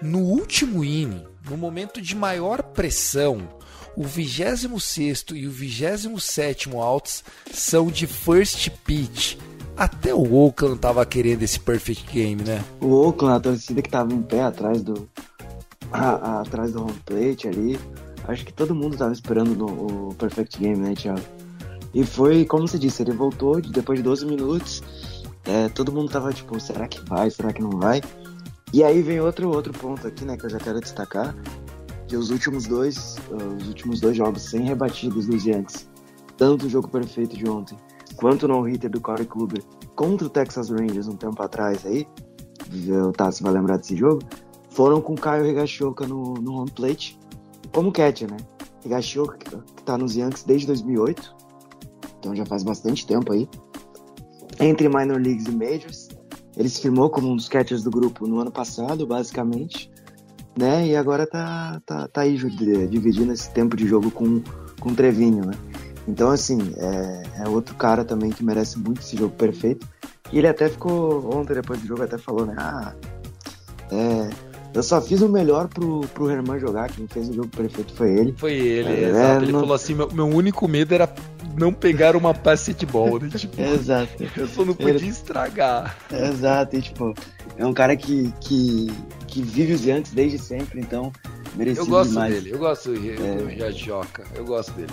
no último inning, no momento de maior pressão, o 26 e o 27 outs são de first pitch. Até o Oakland tava querendo esse perfect game, né? O Oakland, a torcida que tava em pé atrás do. a- a- atrás do home plate ali. Acho que todo mundo tava esperando no, o Perfect Game, né, Thiago? E foi, como você disse, ele voltou de- depois de 12 minutos. É, todo mundo tava tipo, será que vai? Será que não vai? E aí vem outro, outro ponto aqui, né, que eu já quero destacar. Que os últimos dois, os últimos dois jogos sem rebatidas dos Yankees, tanto o jogo perfeito de ontem, quanto o no-hitter do Corey Kluber contra o Texas Rangers um tempo atrás aí, o Tassi vai lembrar desse jogo, foram com o Caio Higashioka no, no home plate como catcher, né? Higashioka, que, tá nos Yankees desde 2008, então já faz bastante tempo aí. Entre minor leagues e majors, ele se firmou como um dos catchers do grupo no ano passado, basicamente, né? E agora tá, tá, tá aí dividindo esse tempo de jogo com, com o Trevinho, né? Então, assim, é, é outro cara também que merece muito esse jogo perfeito. E ele até ficou, ontem depois do jogo, até falou, né? Ah, é, eu só fiz o melhor pro, pro Herman jogar, quem fez o jogo perfeito foi ele. Foi ele, É, exato. Ele não- falou assim: meu, meu único medo era não pegar uma basquetebol, né? Tipo, *laughs* Exato. eu só não podia estragar. Exato, e tipo, é um cara que, que, que vive os Yankees desde sempre, então merecido Eu gosto demais. dele, eu gosto do É. Eu gosto dele.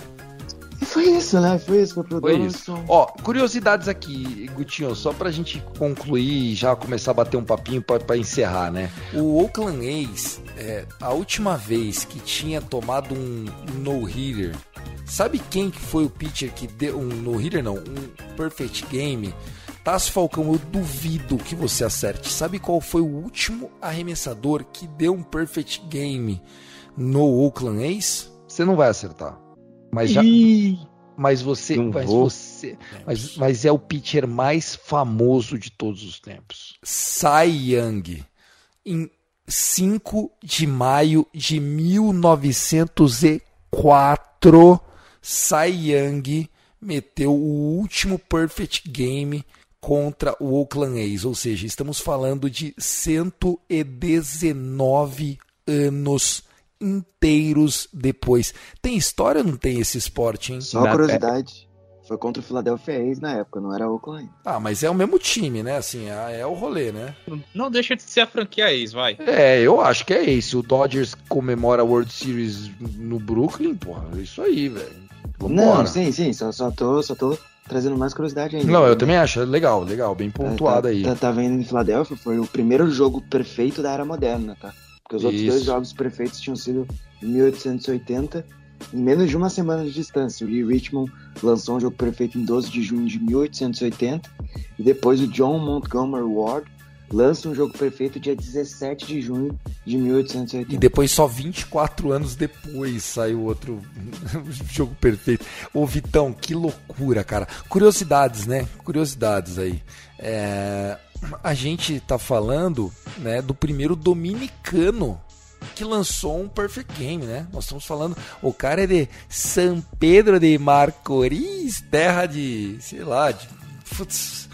E foi isso, né? Foi isso, foi pro Foi isso. Ó, curiosidades aqui, Gutinho, só pra gente concluir e já começar a bater um papinho pra, pra encerrar, né? O Oakland A's, é, a última vez que tinha tomado um no-hitter, sabe quem que foi o pitcher que deu um no-hitter não, um perfect game? Tasso Falcão, eu duvido que você acerte. Sabe qual foi o último arremessador que deu um perfect game no Oakland A's? Você não vai acertar. Mas já, Ih, mas você, mas vou. você, mas, mas é o pitcher mais famoso de todos os tempos. Cy Young, em 5 de maio de 1904, Cy Young meteu o último perfect game contra o Oakland A's, ou seja, estamos falando de 119 anos inteiros depois. Tem história ou não tem esse esporte, hein? Só Na- curiosidade. Foi contra o Philadelphia A's na época, não era Oakland. Ah, mas é o mesmo time, né? Assim, é, é o rolê, né? Não deixa de ser a franquia ex, vai. É, eu acho que é esse. O Dodgers comemora a World Series no Brooklyn, porra, é isso aí, velho. Não, sim, sim, só, só, tô, só tô trazendo mais curiosidade ainda. Não, eu também acho. Legal, legal, bem pontuado tá, aí. Tá, tá vendo em Filadélfia, foi o primeiro jogo perfeito da era moderna, tá? Porque os outros Isso. dois jogos perfeitos tinham sido em 1880, em menos de uma semana de distância. O Lee Richmond lançou um jogo perfeito em 12 de junho de 1880, e depois o John Montgomery Ward lança um jogo perfeito dia 17 de junho de E 1880. depois, só 24 anos depois, saiu outro *laughs* jogo perfeito. Ô, Vitão, que loucura, cara. Curiosidades, né? Curiosidades aí. É, A gente tá falando né, do primeiro dominicano que lançou um Perfect Game, né? Nós estamos falando, o cara é de São Pedro de Marcoris, terra de, sei lá, de putz,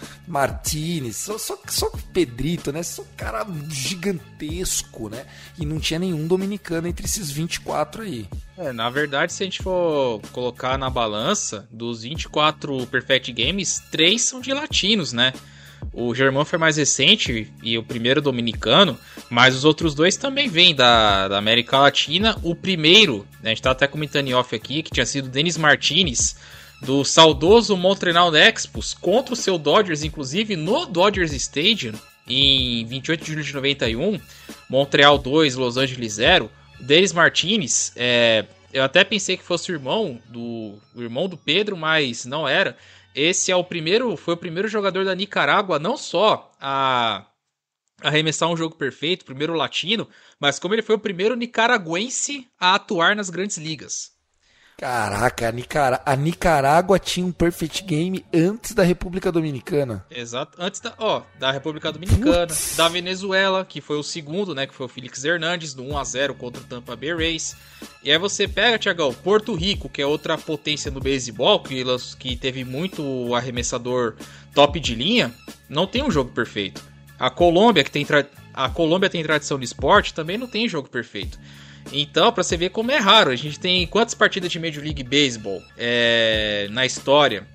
só, só, só Pedrito, né? Só cara gigantesco, né? E não tinha nenhum dominicano entre esses 24 aí. É, na verdade, se a gente for colocar na balança, dos 24 Perfect Games, três são de latinos, né? O Germão foi mais recente e o primeiro dominicano, mas os outros dois também vêm da, da América Latina. O primeiro, né, a gente tá até comentando em off aqui, que tinha sido Denis Martinez, do saudoso Montreal Expos, contra o seu Dodgers, inclusive no Dodgers Stadium, em 28 de julho de 91, Montreal 2, Los Angeles 0. O Denis Martinez, é, eu até pensei que fosse o irmão do o irmão do Pedro, mas não era. Esse é o primeiro, foi o primeiro jogador da Nicarágua não só a arremessar um jogo perfeito, primeiro latino, mas como ele foi o primeiro nicaragüense a atuar nas grandes ligas. Caraca, a, a Nicarágua tinha um Perfect Game antes da República Dominicana. Exato. Antes da, ó, da República Dominicana, Putz. da Venezuela, que foi o segundo, né, que foi o Felix Hernandes, do 1 a 0 contra o Tampa Bay Rays. E aí você pega, Tiagão, Porto Rico, que é outra potência no beisebol, que, que teve muito arremessador top de linha, não tem um jogo perfeito. A Colômbia, que tem a Colômbia tem tradição de esporte, também não tem jogo perfeito. Então, pra você ver como é raro, a gente tem quantas partidas de Major League Baseball é, na história?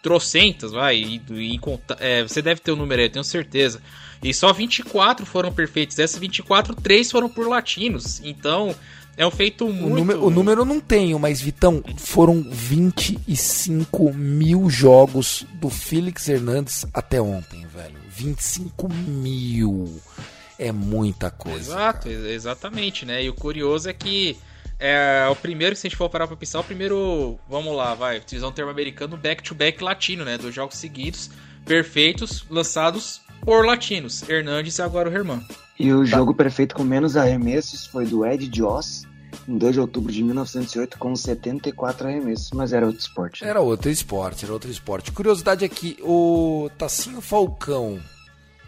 trocentas, vai, e, e é, você deve ter o número aí, eu tenho certeza. E só 24 foram perfeitos. Dessas 24, 3 foram por latinos. Então, é um feito O, muito. número, o número eu não tenho, mas Vitão, foram 25 mil jogos do Felix Hernandes até ontem, velho. 25 mil. É muita coisa. Exato, cara. ex- exatamente, né? E o curioso é que é o primeiro, se a gente for parar pra pensar, o primeiro, vamos lá, vai, utilizar um termo americano, back-to-back latino, né? Dos jogos seguidos, perfeitos, lançados por latinos. Hernandes e agora o Herman. E o jogo perfeito com menos arremessos foi do Ed Joss, em 2 de outubro de 1908, com 74 arremessos, mas era outro esporte. né? Era outro esporte, era outro esporte. Curiosidade aqui, o Tacinho Falcão,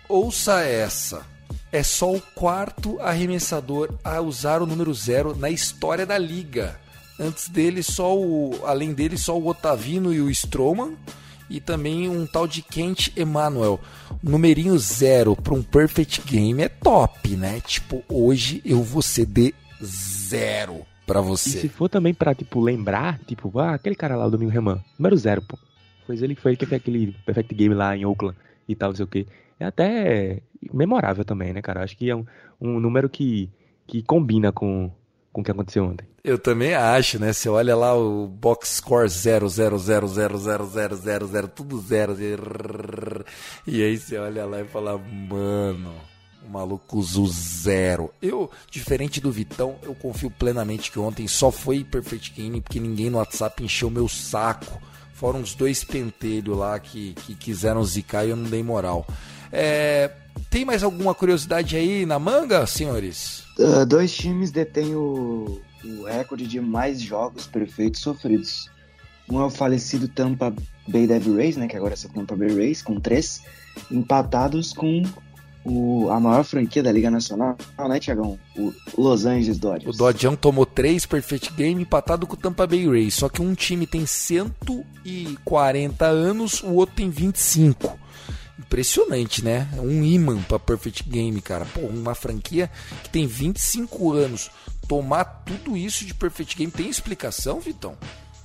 ouça essa. É só o quarto arremessador a usar o número zero na história da liga. Antes dele, só o, além dele, só o Otavino e o Stroman e também um tal de Kent Emanuel. Numerinho zero para um perfect game é top, né? Tipo, hoje eu vou ser de zero pra E se você. for também pra, tipo, lembrar, tipo, ah, aquele cara lá, o Domingo Reman, número zero, pô. Foi ele, foi ele que fez aquele Perfect Game lá em Oakland e tal, não sei o quê. É até memorável também, né, cara? Acho que é um, um número que, que combina com, com o que aconteceu ontem. Eu também acho, né? Você olha lá o box score 0, 0, 0, 0, 0, 0, 0, 0, tudo zero. E aí você olha lá e fala, mano, o maluco usou zero. Eu, diferente do Vitão, eu confio plenamente que ontem só foi Perfect Game porque ninguém no WhatsApp encheu meu saco. Foram os dois pentelhos lá que, que quiseram zicar e eu não dei moral. É, tem mais alguma curiosidade aí na manga, senhores? Uh, dois times detêm o, o recorde de mais jogos perfeitos sofridos. Um é o falecido Tampa Bay Devil Rays, né, que agora é só Tampa Bay Rays, com três, empatados com o, a maior franquia da Liga Nacional, né, Tiagão? O Los Angeles O Dodgers. Tomou 3 Perfect Game empatado com o Tampa Bay Rays. Só que um time tem 140 anos, o outro tem 25. Impressionante, né? Um imã pra Perfect Game, cara. Pô, uma franquia que tem 25 anos. Tomar tudo isso de Perfect Game tem explicação, Vitão?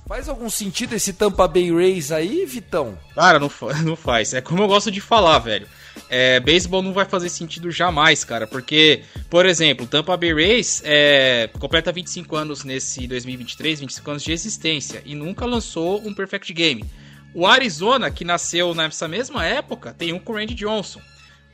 Faz algum sentido esse Tampa Bay Rays aí, Vitão? Cara, não, *laughs* não faz. É como eu gosto de falar, velho. É, beisebol não vai fazer sentido jamais, cara. Porque, por exemplo, Tampa Bay Rays é, completa 25 anos nesse 2023, 25 anos de existência. E nunca lançou um Perfect Game. O Arizona, que nasceu nessa mesma época, tem um com Randy Johnson.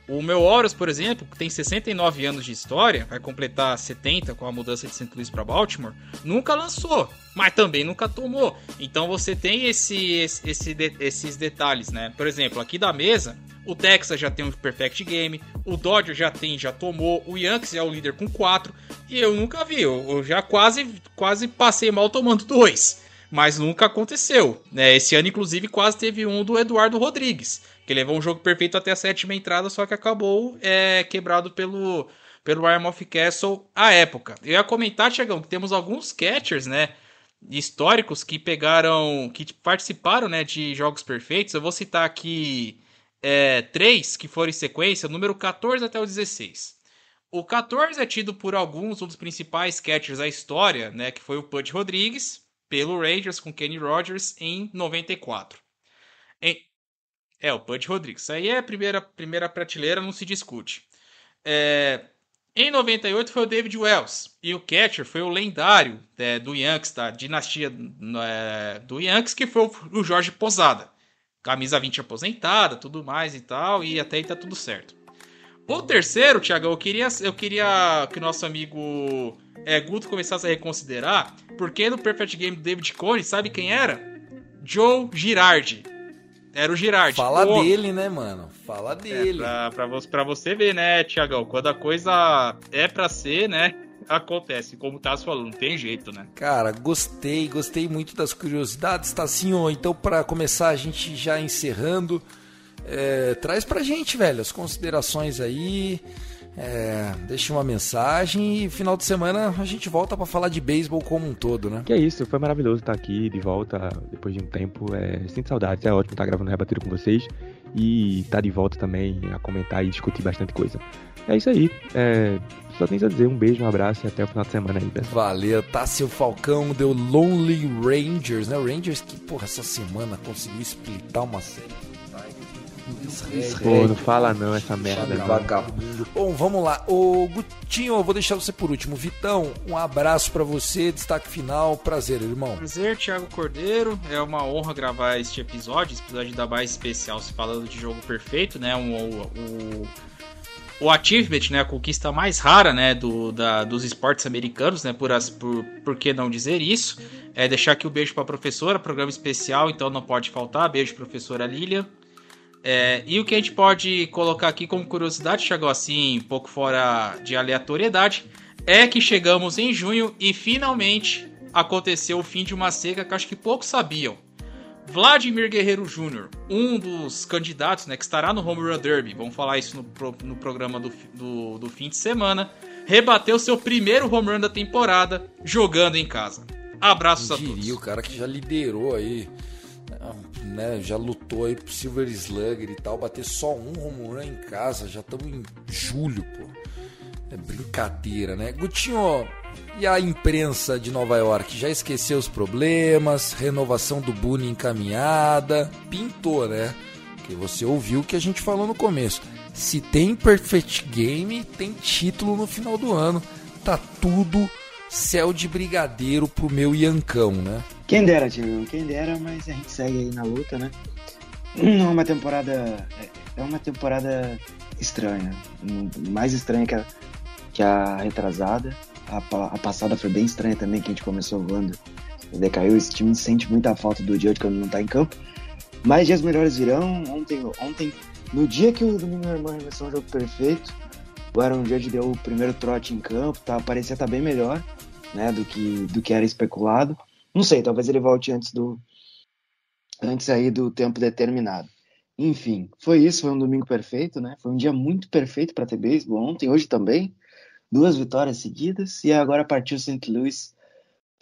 O meu Orioles, por exemplo, que tem 69 anos de história, vai completar 70 com a mudança de St. Louis para Baltimore, nunca lançou, mas também nunca tomou. Então você tem esse, esse- esse esses detalhes, né? Por exemplo, aqui da mesa, o Texas já tem um Perfect Game, o Dodger já tem, já tomou, o Yankees é o líder com 4, e eu nunca vi, eu, eu já quase, quase passei mal tomando dois. Mas nunca aconteceu. Né? Esse ano, inclusive, quase teve um do Eduardo Rodrigues, que levou um jogo perfeito até a sétima entrada, só que acabou é, quebrado pelo, pelo Ryan of Castle à época. Eu ia comentar, Tiagão, que temos alguns catchers, né? Históricos que pegaram. que participaram né, de jogos perfeitos. Eu vou citar aqui é, três que foram em sequência, número 14 até o 16. O 14 é tido por alguns um dos principais catchers da história, né? Que foi o Pudge Rodrigues, pelo Rangers com Kenny Rogers em 94. Em- É, o Pudge Rodrigues. Aí é a primeira, primeira prateleira, não se discute. É, Em 98 foi o David Wells. E o catcher foi o lendário é, do Yankees, da dinastia é, do Yankees, que foi o- Jorge Posada. Camisa 20 aposentada, tudo mais e tal, e até aí tá tudo certo. O terceiro, Thiago, eu queria, eu queria que nosso amigo é, Guto começasse a reconsiderar, porque no Perfect Game do David Cone, sabe quem era? Joe Girardi. Era o Girardi. Fala O- dele, né, mano? Fala É, dele. pra, pra, você, pra você ver, né, Tiagão? Quando a coisa é pra ser, né? Acontece. Como o Tassi falou, não tem jeito, né? Cara, gostei, gostei muito das curiosidades, Tassinho. Então, pra começar, a gente já encerrando, é, traz pra gente, velho, as considerações aí. É, deixa uma mensagem e final de semana a gente volta pra falar de beisebol como um todo, né? Que é isso, foi maravilhoso estar aqui de volta depois de um tempo. É, sinto saudades, é ótimo estar gravando Rebatido com vocês e estar de volta também a comentar e discutir bastante coisa. É isso aí, é, só tenho a dizer um beijo, um abraço e até o final de semana aí, pessoal. Valeu, Tássio Falcão deu Lonely Rangers, né? O Rangers que, porra, essa semana conseguiu splitar uma série. Pô, não fala não essa merda. Vagabundo. Bom, vamos lá. Ô, Gutinho, eu vou deixar você por último. Vitão, um abraço pra você, destaque final. Prazer, irmão. Prazer, Thiago Cordeiro. É uma honra gravar este episódio, esse episódio da mais especial, se falando de jogo perfeito, né? Um, o, o, o achievement, né? A conquista mais rara, né? Do, da, dos esportes americanos, né? Por, as, por, por que não dizer isso? É deixar aqui o um beijo pra professora, programa especial, então não pode faltar. Beijo, professora Lilian. É, e o que a gente pode colocar aqui como curiosidade, chegou assim, um pouco fora de aleatoriedade, é que chegamos em junho e finalmente aconteceu o fim de uma seca que acho que poucos sabiam. Vladimir Guerreiro Jr., um dos candidatos né, que estará no Home Run Derby, vamos falar isso no, pro- no programa do, do, do fim de semana, rebateu seu primeiro home run da temporada jogando em casa. Abraços a Diria, o todos. cara que já liderou aí, né? Já lutou aí pro Silver Slugger e tal, bater só um home run em casa. Já estamos em julho, pô. É brincadeira, né? Gutinho, e a imprensa de Nova York já esqueceu os problemas, renovação do Boone encaminhada, pintou, né? Que você ouviu o que a gente falou no começo. Se tem Perfect Game, tem título no final do ano. Tá tudo céu de brigadeiro pro meu Iancão, né? Quem dera, Tiagão, quem dera, mas a gente segue aí na luta, né? Não é uma temporada. É uma temporada estranha. Mais estranha que a, que a retrasada. A, a passada foi bem estranha também, que a gente começou voando decaiu. Esse time sente muita falta do Judge quando não tá em campo. Mas dias melhores virão. Ontem, ontem no dia que o Domingo Irmão arremessou um jogo perfeito, o Aaron Judge deu o primeiro trote em campo, tá, parecia estar tá bem melhor né, do que, do que era especulado. Não sei, talvez ele volte antes do antes aí do tempo determinado. Enfim, foi isso, foi um domingo perfeito, né? Foi um dia muito perfeito para ter beisebol ontem, hoje também. Duas vitórias seguidas e agora partiu St. Louis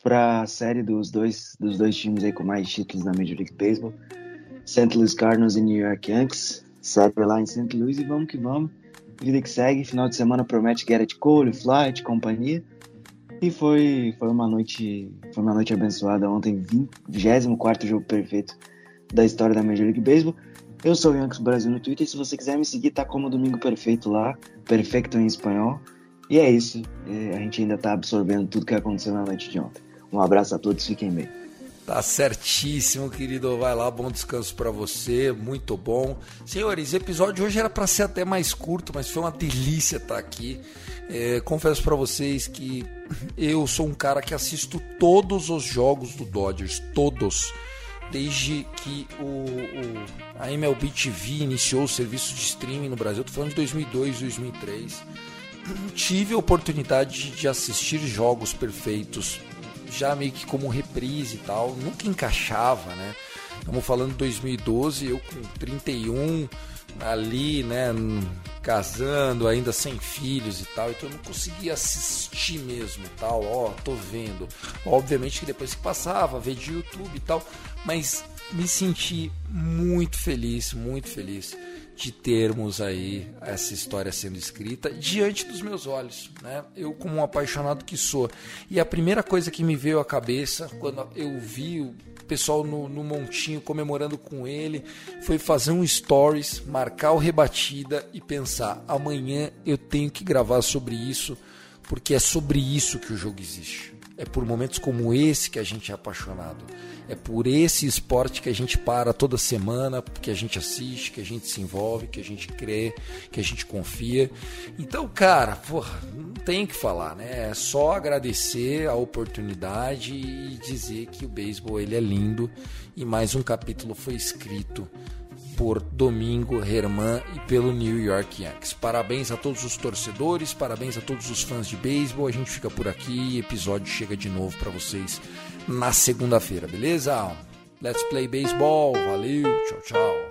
para a série dos dois dos dois times aí com mais títulos na Major League Baseball. St. Louis Cardinals e New York Yankees. Série lá em St. Louis e vamos que vamos. Vida que segue, final de semana promete Garrett Cole, Flight, companhia. E foi, foi uma noite foi uma noite abençoada ontem, 24 jogo perfeito da história da Major League Baseball. Eu sou o Yankees Brasil no Twitter, se você quiser me seguir, tá como Domingo Perfeito lá, perfeito em espanhol. E é isso, é, a gente ainda tá absorvendo tudo que aconteceu na noite de ontem. Um abraço a todos, fiquem bem. Tá certíssimo, querido. Vai lá, bom descanso para você, muito bom. Senhores, episódio hoje era para ser até mais curto, mas foi uma delícia estar tá aqui. É, confesso para vocês que eu sou um cara que assisto todos os jogos do Dodgers, todos, desde que o, o a MLB TV iniciou o serviço de streaming no Brasil. Tô falando de 2002, 2003. Tive a oportunidade de assistir jogos perfeitos, já meio que como reprise e tal. Nunca encaixava, né? Estamos falando de 2012, eu com 31 ali, né, casando, ainda sem filhos e tal, então eu não conseguia assistir mesmo, tal, ó, tô vendo. Obviamente que depois que passava, ver de YouTube e tal, mas me senti muito feliz, muito feliz de termos aí essa história sendo escrita diante dos meus olhos, né? Eu como um apaixonado que sou. E a primeira coisa que me veio à cabeça quando eu vi pessoal no, no montinho comemorando com ele, foi fazer um stories, marcar o rebatida e pensar: amanhã eu tenho que gravar sobre isso, porque é sobre isso que o jogo existe. É por momentos como esse que a gente é apaixonado. É por esse esporte que a gente para toda semana, que a gente assiste, que a gente se envolve, que a gente crê, que a gente confia. Então, cara, porra, não tem que falar, né? É só agradecer a oportunidade e dizer que o beisebol ele é lindo e mais um capítulo foi escrito por Domingo Herman e pelo New York Yankees. Parabéns a todos os torcedores, parabéns a todos os fãs de beisebol. A gente fica por aqui e episódio chega de novo para vocês na segunda-feira, beleza? Let's play baseball. Valeu, tchau, tchau.